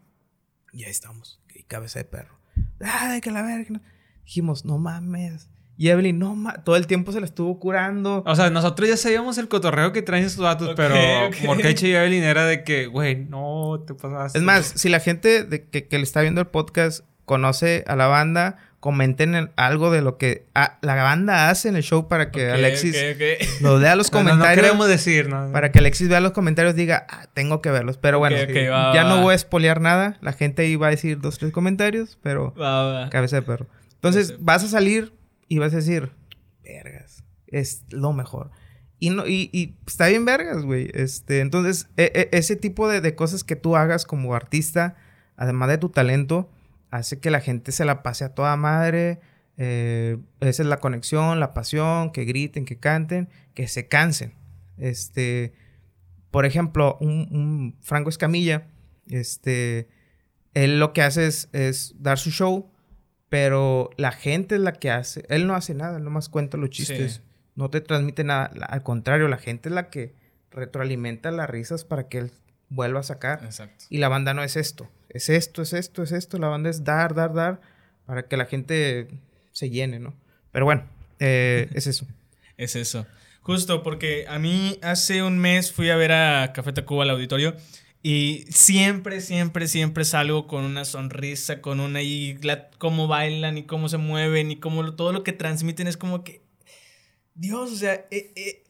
Y ahí estamos. Y cabeza de perro. ¡Ay, que la verga! Dijimos, no mames. Y Evelyn, no. Todo el tiempo se la estuvo curando. O sea, nosotros ya sabíamos el cotorreo que traen esos datos, pero ok. Morqueche y Evelyn era de que, güey, no te pasaste. Es más, si la gente de que, que le está viendo el podcast conoce a la banda, comenten en- algo de lo que la banda hace en el show para que Ok, Alexis lo lea los No, no, no comentarios. queremos decir, ¿no? Para que Alexis vea los comentarios diga, ah, tengo que verlos. Pero bueno, va, ya va, no voy a espolear nada. La gente ahí va a decir dos, tres comentarios, pero Va, va. cabeza de perro. Entonces vas a salir y vas a decir, vergas, es lo mejor. Y, no, y, está bien vergas, güey. Este, entonces, e- e- ese tipo de, de cosas que tú hagas como artista, además de tu talento, hace que la gente se la pase a toda madre. Eh, esa es la conexión, la pasión, que griten, que canten, que se cansen. Este, por ejemplo, un, un Franco Escamilla, este, él lo que hace es, es dar su show, pero la gente es la que hace. Él no hace nada, nomás cuenta los chistes. Sí. No te transmite nada. Al contrario, la gente es la que retroalimenta las risas para que él vuelva a sacar. Exacto. Y la banda no es esto. Es esto, es esto, es esto. La banda es dar, dar, dar para que la gente se llene, ¿no? Pero bueno, eh, es eso. Es eso. Justo porque a mí hace un mes fui a ver a Café Tacuba al auditorio y siempre, siempre, siempre salgo con una sonrisa, con una y cómo bailan y cómo se mueven y cómo todo lo que transmiten es como que Dios, o sea, eh, eh,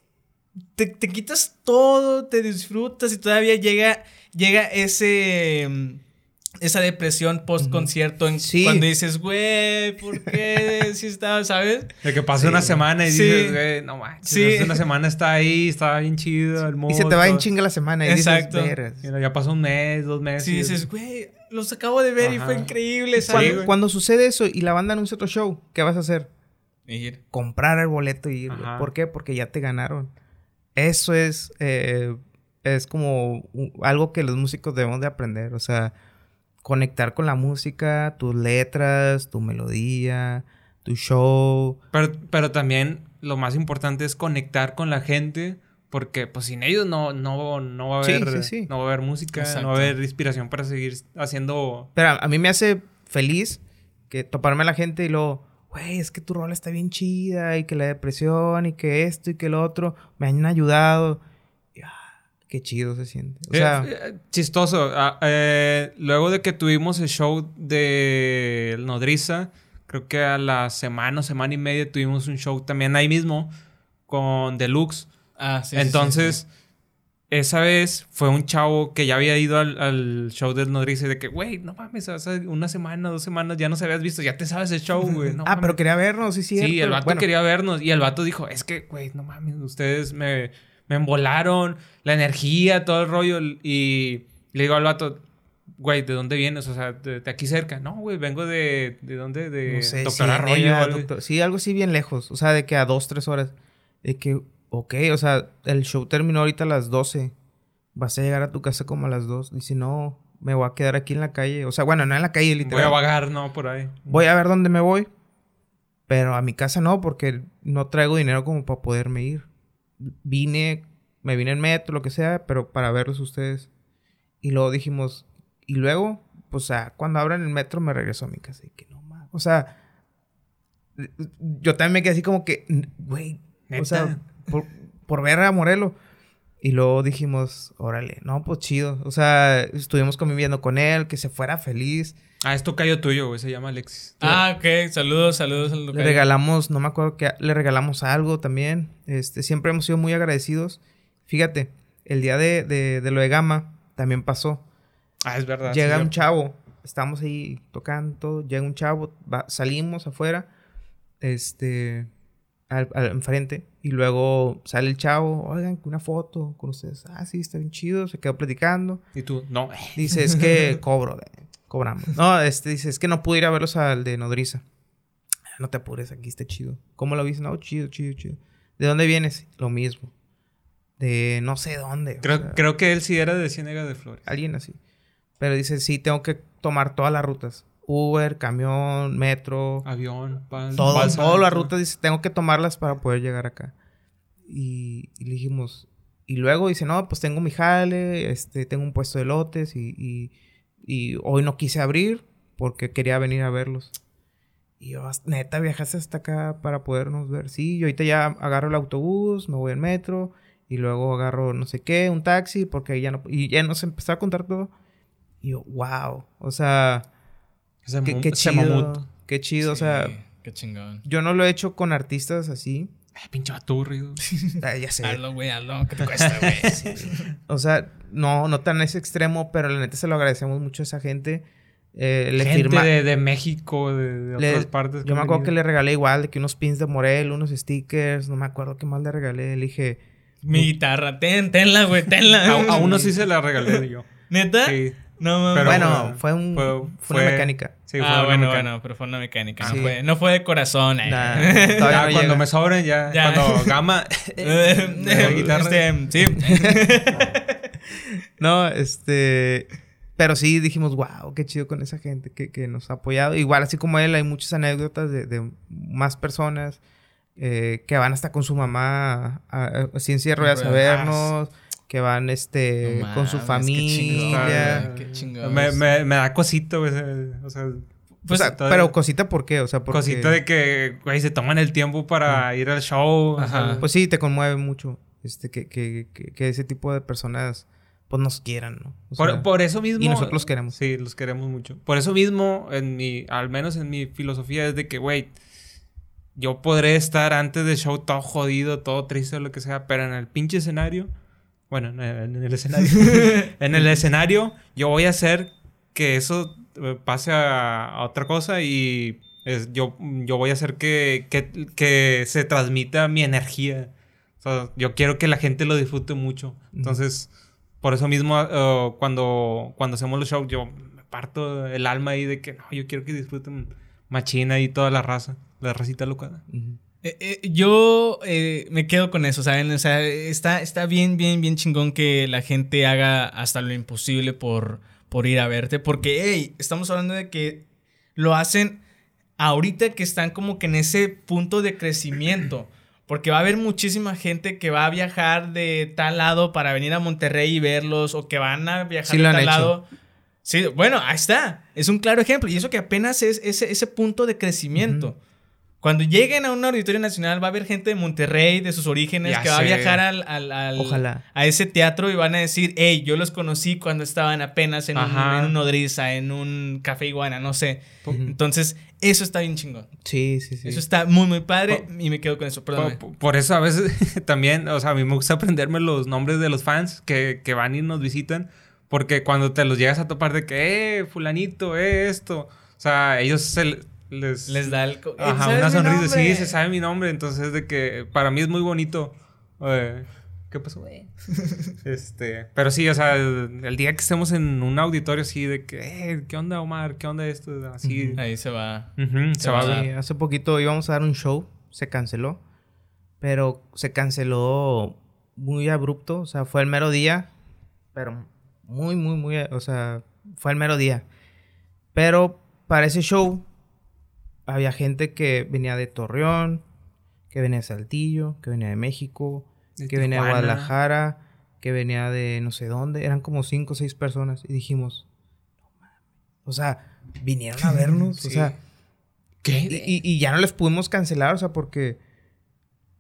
te, te quitas todo, te disfrutas y todavía llega, llega ese mm, esa depresión post concierto en Sí. cuando dices, güey, ¿por qué si estaba, sabes? De que pase una semana y Sí. dices, güey, no manches. Una semana está ahí, estaba bien chido, el mood. Y se te va en chinga la semana. Y Exacto. dices. Y Ya pasó un mes, dos meses. Sí, y- dices, güey, los acabo de ver y fue increíble, Cuando, ¿sabes? cuando sucede eso y la banda anuncia otro show, ¿qué vas a hacer? Ir. comprar el boleto y ir. güey. Ajá. ¿Por qué? Porque ya te ganaron. Eso es, eh, es como algo que los músicos debemos de aprender. O sea, conectar con la música, tus letras, tu melodía, tu show. Pero, pero también lo más importante es conectar con la gente. Porque pues sin ellos no, no, no va a Sí, haber, sí, sí. no va a haber música, Exacto. no va a haber inspiración para seguir haciendo. Pero a, a mí me hace feliz que toparme a la gente y luego, güey, es que tu rola está bien chida y que la depresión y que esto y que lo otro me han ayudado. Qué chido se siente. O sea, Eh, eh, chistoso. Ah, eh, luego de que tuvimos el show de Nodriza, creo que a la semana o semana y media tuvimos un show también ahí mismo con Deluxe. Ah, sí. sí, Entonces, esa vez fue un chavo que ya había ido al, al show del Nodriza y de que, güey, no mames, hace una semana, dos semanas ya no se habías visto, ya te sabes el show, güey. no ah, pero mames". quería vernos, sí, cierto. Sí, el vato Bueno, quería vernos y el vato dijo, es que, güey, no mames, ustedes me, me embolaron, la energía, todo el rollo. Y le digo al vato, güey, ¿de dónde vienes? O sea, de, de aquí cerca. No, güey, vengo de, ¿de dónde? De no sé, Doctor sí, Arroyo. algo. doctor- sí, algo así bien lejos. O sea, de que a dos, tres horas. De que, ok, o sea, el show terminó ahorita a las 12. Vas a llegar a tu casa como a las 2. Dice, no, me voy a quedar aquí en la calle. O sea, bueno, no en la calle, Voy literal. a vagar, ¿no? Por ahí. Voy a ver dónde me voy. Pero a mi casa no, porque no traigo dinero como para poderme ir. Vine, me vine en metro, lo que sea, pero para verlos ustedes. Y luego dijimos, y luego, pues, sea, cuando abran el metro me regreso a mi casa. Y que no más. O sea, yo también me quedé así como que, güey, o sea, por, por ver a Morelo. Y luego dijimos, órale, no, pues chido. O sea, estuvimos conviviendo con él, que se fuera feliz. Ah, es tocayo tuyo, güey, se llama Alexis. Ah, ok. Saludos, saludos al Le regalamos, no me acuerdo que le regalamos algo también. Este, siempre hemos sido muy agradecidos. Fíjate, el día de, de, de lo de Gama también pasó. Ah, es verdad. llega sí. un chavo, estamos ahí tocando, todo, llega un chavo, va- salimos afuera, este, al, al enfrente, y luego sale el chavo, oigan, una foto con ustedes. Ah, sí, está bien chido, se quedó platicando. Y tú, no. Dice, es que cobro, eh, cobramos. No, este, dice, es que no pude ir a verlos al de Nodriza. "Ah, No te apures, aquí está chido. ¿Cómo lo viste? No, chido, chido, chido. ¿De dónde vienes? Lo mismo. De no sé dónde. o Creo, sea, creo que él sí era de Ciénega de Flores. Alguien así. Pero dice, sí, tengo que tomar todas las rutas. Uber, camión, metro. Avión, bal- todo, balsa, todas las rutas, dice, tengo que tomarlas para poder llegar acá. Y, y le dijimos, y luego dice, no, pues tengo mi jale, este, tengo un puesto de lotes y, y, y hoy no quise abrir porque quería venir a verlos. Y yo, "¿As- neta, viajaste hasta acá para podernos ver. Sí, yo ahorita ya agarro el autobús, me voy en metro y luego agarro no sé qué, un taxi, porque ya no... Y ya nos empezó a contar todo. Y yo, wow, o sea... Ese, Qué, chido. qué chido, o sea, Qué chingón. yo no lo he hecho con artistas así. Ay, pinche aturrido. Ah, ya sé. Hazlo, güey, hazlo. ¿Qué te cuesta, güey? O sea, no, no tan ese extremo, pero la neta se lo agradecemos mucho a esa gente. Eh, le Gente firma. de, de México, de, de le- otras partes. yo me acuerdo que le regalé igual, de que unos pins de Morel, unos stickers, no me acuerdo qué más le regalé. Le dije, Mi guitarra, ten, tenla, güey, tenla. A, a uno sí se la regalé yo. ¿Neta? Sí. No mames. Pero bueno, fue- un, fue- fue, una mecánica. Sí, fue ah, una bueno, mecánica. bueno, pero fue una mecánica. Sí. No, fue, no fue de corazón. eh. Nah, Ya no cuando llega. me sobren, ya. Ya. Cuando gama. La guitarra. este, sí. No, este. Pero sí dijimos, wow, qué chido con esa gente que, que nos ha apoyado. Igual, así como él, hay muchas anécdotas de, de más personas eh, que van hasta con su mamá a, a ciencia de ruedas a Ah, vernos, que van este No con su mames, qué chingón, familia. qué chingón. me, me, me da cosita, güey. O sea, Pues, o sea, todavía- pero cosita, ¿por qué? O sea, porque, Cosita de que, güey, se toman el tiempo para ir al show. o sea, Ajá. Pues sí, te conmueve mucho este que, que, que, que ese tipo de personas pues nos quieran, ¿no? O por, sea, por eso mismo. y nosotros los queremos. Sí, los queremos mucho. Por eso mismo, en mi, al menos en mi filosofía, es de que, güey, yo podré estar antes del show todo jodido, todo triste, lo que sea, pero en el pinche escenario, bueno, en el, en el escenario, en el escenario, yo voy a hacer que eso eh, pase a, a otra cosa y es- yo, yo voy a hacer que, que, que se transmita mi energía. O sea, yo quiero que la gente lo disfrute mucho. Entonces, por eso mismo, eh, cuando, cuando hacemos los shows, yo me parto el alma ahí de que no, yo quiero que disfruten machina y toda la raza, la racita loca. Ujú. Eh, eh, yo eh, me quedo con eso, ¿saben? O sea, está, está bien, bien, bien chingón que la gente haga hasta lo imposible por, por ir a verte. Porque, hey, estamos hablando de que lo hacen ahorita que están como que en ese punto de crecimiento. Porque va a haber muchísima gente que va a viajar de tal lado para venir a Monterrey y verlos. O que van a viajar Sí de tal hecho. lado. Sí, bueno, ahí está. Es un claro ejemplo. Y eso que apenas es ese, ese punto de crecimiento. Cuando lleguen a un auditorio nacional va a haber gente de Monterrey, de sus orígenes, Ya que va a viajar al, al- al- Ojalá. a ese teatro y van a decir, hey, yo los conocí cuando estaban apenas en, un, en un nodriza, en un café iguana, no sé. Entonces, eso está bien chingón. Sí, sí, sí. Eso está muy, muy padre y me quedo con eso. Por, Perdóname. por- eso a veces también, o sea, a mí me gusta aprenderme los nombres de los fans que, que van y nos visitan, porque cuando te los llegas a topar de que, eh, fulanito, eh, esto, o sea, ellos se les... Les da el... Ajá, ¿sabes una sonrisa, nombre? sí, se sabe mi nombre, entonces de que para mí es muy bonito. eh, ¿Qué pasó? este, pero sí, o sea, el, el día que estemos en un auditorio así de que, eh, ¿qué onda Omar? ¿Qué onda esto? Así, Ahí se va. ujú, se va a va. Sí, hace poquito íbamos a dar un show, se canceló, pero se canceló muy abrupto, o sea, fue el mero día, pero muy, muy, muy, o sea, fue el mero día. Pero para ese show había gente que venía de Torreón, que venía de Saltillo, que venía de México, De que venía de. Guadalajara, que venía de no sé dónde, eran como cinco o seis personas y dijimos, o sea, vinieron a vernos, o Sí. sea, ¿Qué? y, y- y ya no les pudimos cancelar, o sea, porque.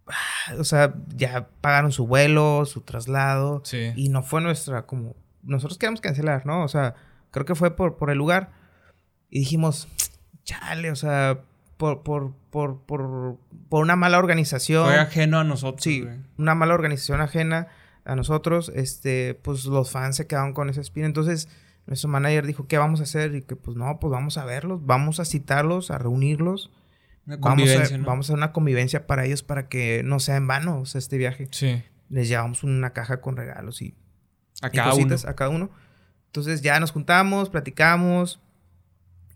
ah, O sea, ya pagaron su vuelo, su traslado. Sí. Y no fue nuestra, como. Nosotros queríamos cancelar, ¿no? O sea, creo que fue por, por el lugar. Y dijimos, chale, o sea, por, por, por, por, por una mala organización. Fue ajeno a nosotros. Sí, güey. una mala organización ajena a nosotros, este, pues los fans se quedaron con esa espina. Entonces, nuestro manager dijo, ¿qué vamos a hacer? Y que, pues no, pues vamos a verlos, vamos a citarlos, a reunirlos. Una Vamos a, ¿no? vamos a hacer una convivencia para ellos para que no sea en vano o sea, este viaje. Sí. Les llevamos una caja con regalos y, a y cada uno. cositas a cada uno. Entonces ya nos juntamos, platicamos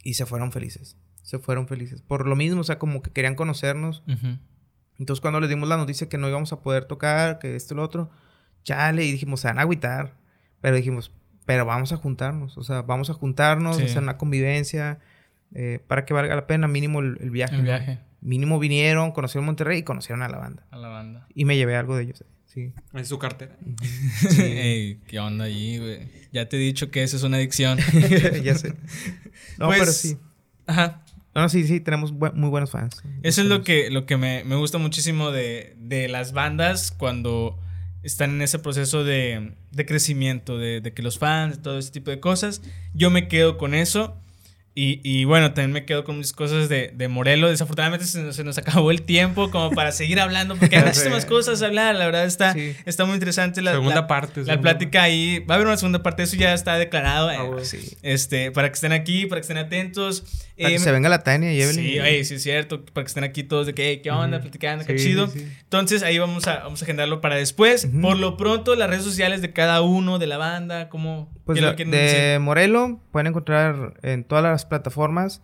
y se fueron felices. Se fueron felices. Por lo mismo, o sea, como que querían conocernos. Entonces cuando les dimos la noticia que no íbamos a poder tocar, que esto y lo otro, chale, y dijimos, se van a agüitar. Pero dijimos, pero vamos a juntarnos, o sea, vamos a juntarnos, Sí. hacer una convivencia, eh, para que valga la pena, mínimo el, el viaje. El ¿no? viaje Mínimo vinieron, conocieron Monterrey y conocieron a la banda. a la banda. Y me llevé algo de ellos, sí. En su cartera. Ey, ¿qué onda allí, güey? Ya te he dicho que eso es una adicción. ya sé. No, Pues, pero sí. Ajá. No, sí, sí, tenemos bu- muy buenos fans. Eso es lo que, lo que me, me gusta muchísimo de, de las bandas cuando están en ese proceso de, de crecimiento, de, de que los fans, todo ese tipo de cosas. Yo me quedo con eso. Y, y bueno, también me quedo con mis cosas de, de Morelos. Desafortunadamente se nos, se nos acabó el tiempo como para seguir hablando, porque hay muchísimas cosas a hablar. La verdad está, Sí. está muy interesante la, Segunda la- parte, La segunda plática ahí. Va a haber una segunda parte, eso ya está declarado. eh, Ah, bueno. Sí. este, para que estén aquí, para que estén atentos. Para que Eh, se venga la Tania y Evelyn. Sí, oye, sí es cierto, para que estén aquí todos de que, "Hey, ¿qué onda? Ujú. Platicando, qué Sí, chido. Entonces ahí vamos a, vamos a agendarlo para después. Ujú. Por lo pronto, las redes sociales de cada uno, de la banda, ¿cómo? Pues de, que de Morelo pueden encontrar en todas las plataformas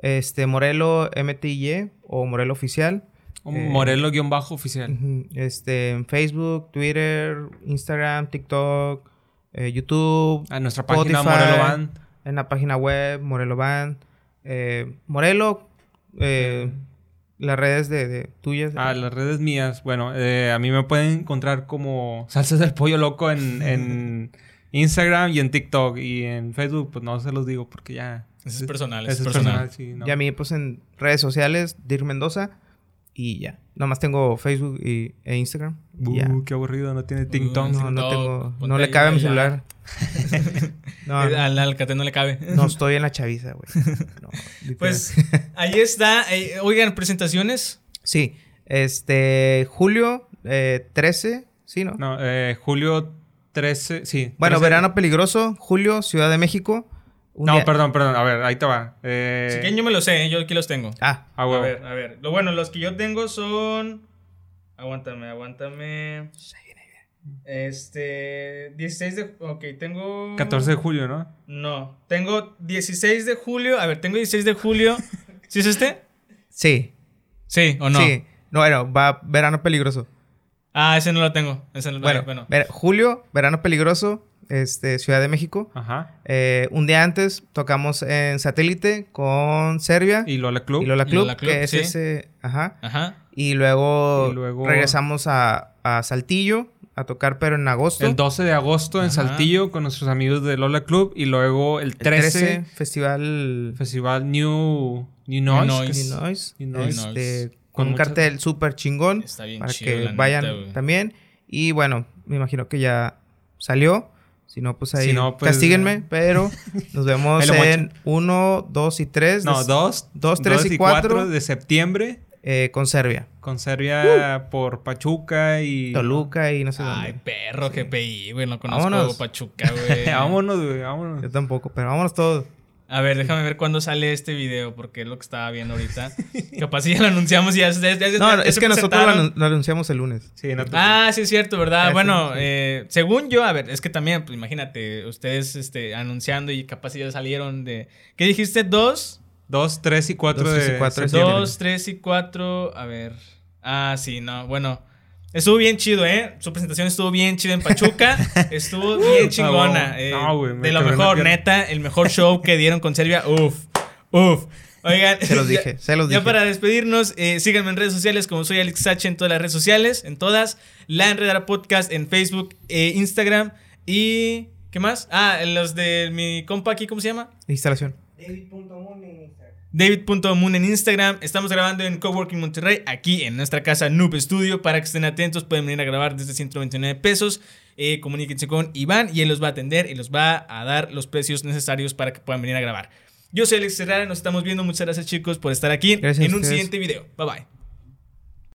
este Morelo MTY o Morelo Oficial. Un Eh, Morelo-oficial. Este, en Facebook, Twitter, Instagram, TikTok, eh, YouTube, A nuestra página Spotify, Morelo Band. en la página web, Morelo Band. eh, Morelo, eh, las redes de, de tuyas. Ah, las redes mías. Bueno, eh, a mí me pueden encontrar como Salsas del Pollo Loco en, en Instagram y en TikTok. Y en Facebook, pues no se los digo porque ya... Eso es personal, Eso es personal. personal, sí. no. Y a mí, pues en redes sociales, Dir Mendoza. Y ya. Nomás tengo Facebook y, e Instagram. Uh, ya. qué aburrido, no tiene Uh, TikTok. No, no tengo. No le cabe a mi celular. no, Eh, Al Alcatel no le cabe. no estoy en la chaviza, güey. No. Pues ahí está. Eh, oigan, presentaciones. Sí. Este. Julio eh, 13. Sí, ¿no? No, eh, julio 13, sí. bueno, 13. verano peligroso. Julio, Ciudad de México. No, día- perdón, perdón. A ver, ahí te va. Eh, Si quieren, yo me lo sé, yo aquí los tengo. Ah, a A ver, a ver. Lo bueno, los que yo tengo son. Aguántame, aguántame. Este. 16 de. Ok, tengo. 14 de julio, ¿no? No. Tengo 16 de julio. A ver, tengo 16 de julio. ¿Sí es este? sí. Sí o no. Sí. No, bueno, va verano peligroso. Ah, ese no lo tengo. Ese no, Bueno, bueno. ver- julio, verano peligroso. Este, Ciudad de México. Ajá. Eh, un día antes tocamos en satélite con Serbia y, Y Lola Club. Y Club, Lola Club, que es sí. ese. Ajá. Ajá. Y luego, Y luego- regresamos a, a Saltillo a tocar, pero en agosto. El 12 de agosto en. Saltillo con nuestros amigos de Lola Club. Y luego el El 13, festival Festival New, New Noise. Noise. es- Illinois. New Noise. Este, Con con un cartel súper chingón. Está bien para chido, que vayan neta, también. Y bueno, me imagino que ya salió. Si no, pues ahí Si no, pues, castíguenme. Pero nos vemos en 1, 2 y 3 No, 2, dos, tres y cuatro. de septiembre con Serbia. con Serbia por Pachuca y... Toluca y no sé Ay, dónde. perro, GPI, güey. No conozco Vámonos. Pachuca, güey. vámonos, güey, vámonos. Yo tampoco, pero vámonos todos. A ver, déjame ver cuándo sale este video, porque es lo que estaba viendo ahorita. Capaz si ya lo anunciamos y ya, ya- ya- ya- No, ya es se que nosotros lo, presentaron. anun- lo anunciamos el lunes. Sí, no te- Ah, sí es cierto, ¿verdad? Bueno, sí, sí. eh, según yo, a ver, es que también, pues imagínate, ustedes este, anunciando y capaz ya salieron de... ¿Qué dijiste? ¿Dos? 2, 3 y 4 Dos, de tres y cuatro. Dos, tres y cuatro. A ver. Ah, sí, no. Bueno. Estuvo bien chido, ¿eh? Su presentación estuvo bien chida en Pachuca. Estuvo bien chingona. Ah, eh, no, güey, me de lo mejor, neta. El mejor show que dieron con Serbia. Uf. Uf. Oigan. Se los ya- dije, se los Ya dije. para despedirnos, eh, síganme en redes sociales como soy Alex H en todas las redes sociales, en todas. La Enredara Podcast en Facebook e Instagram. Y. ¿Qué más? Ah, los de mi compa aquí, ¿cómo se llama? Instalación. David.moon en Instagram. Estamos grabando en Coworking Monterrey, aquí en nuestra casa Noob Studio. Para que estén atentos, pueden venir a grabar desde 129 pesos. Eh, comuníquense con Iván y él los va a atender y los va a dar los precios necesarios para que puedan venir a grabar. Yo soy Alex Herrera, nos estamos viendo. Muchas gracias, chicos, por estar aquí Gracias en un siguiente video. Bye bye.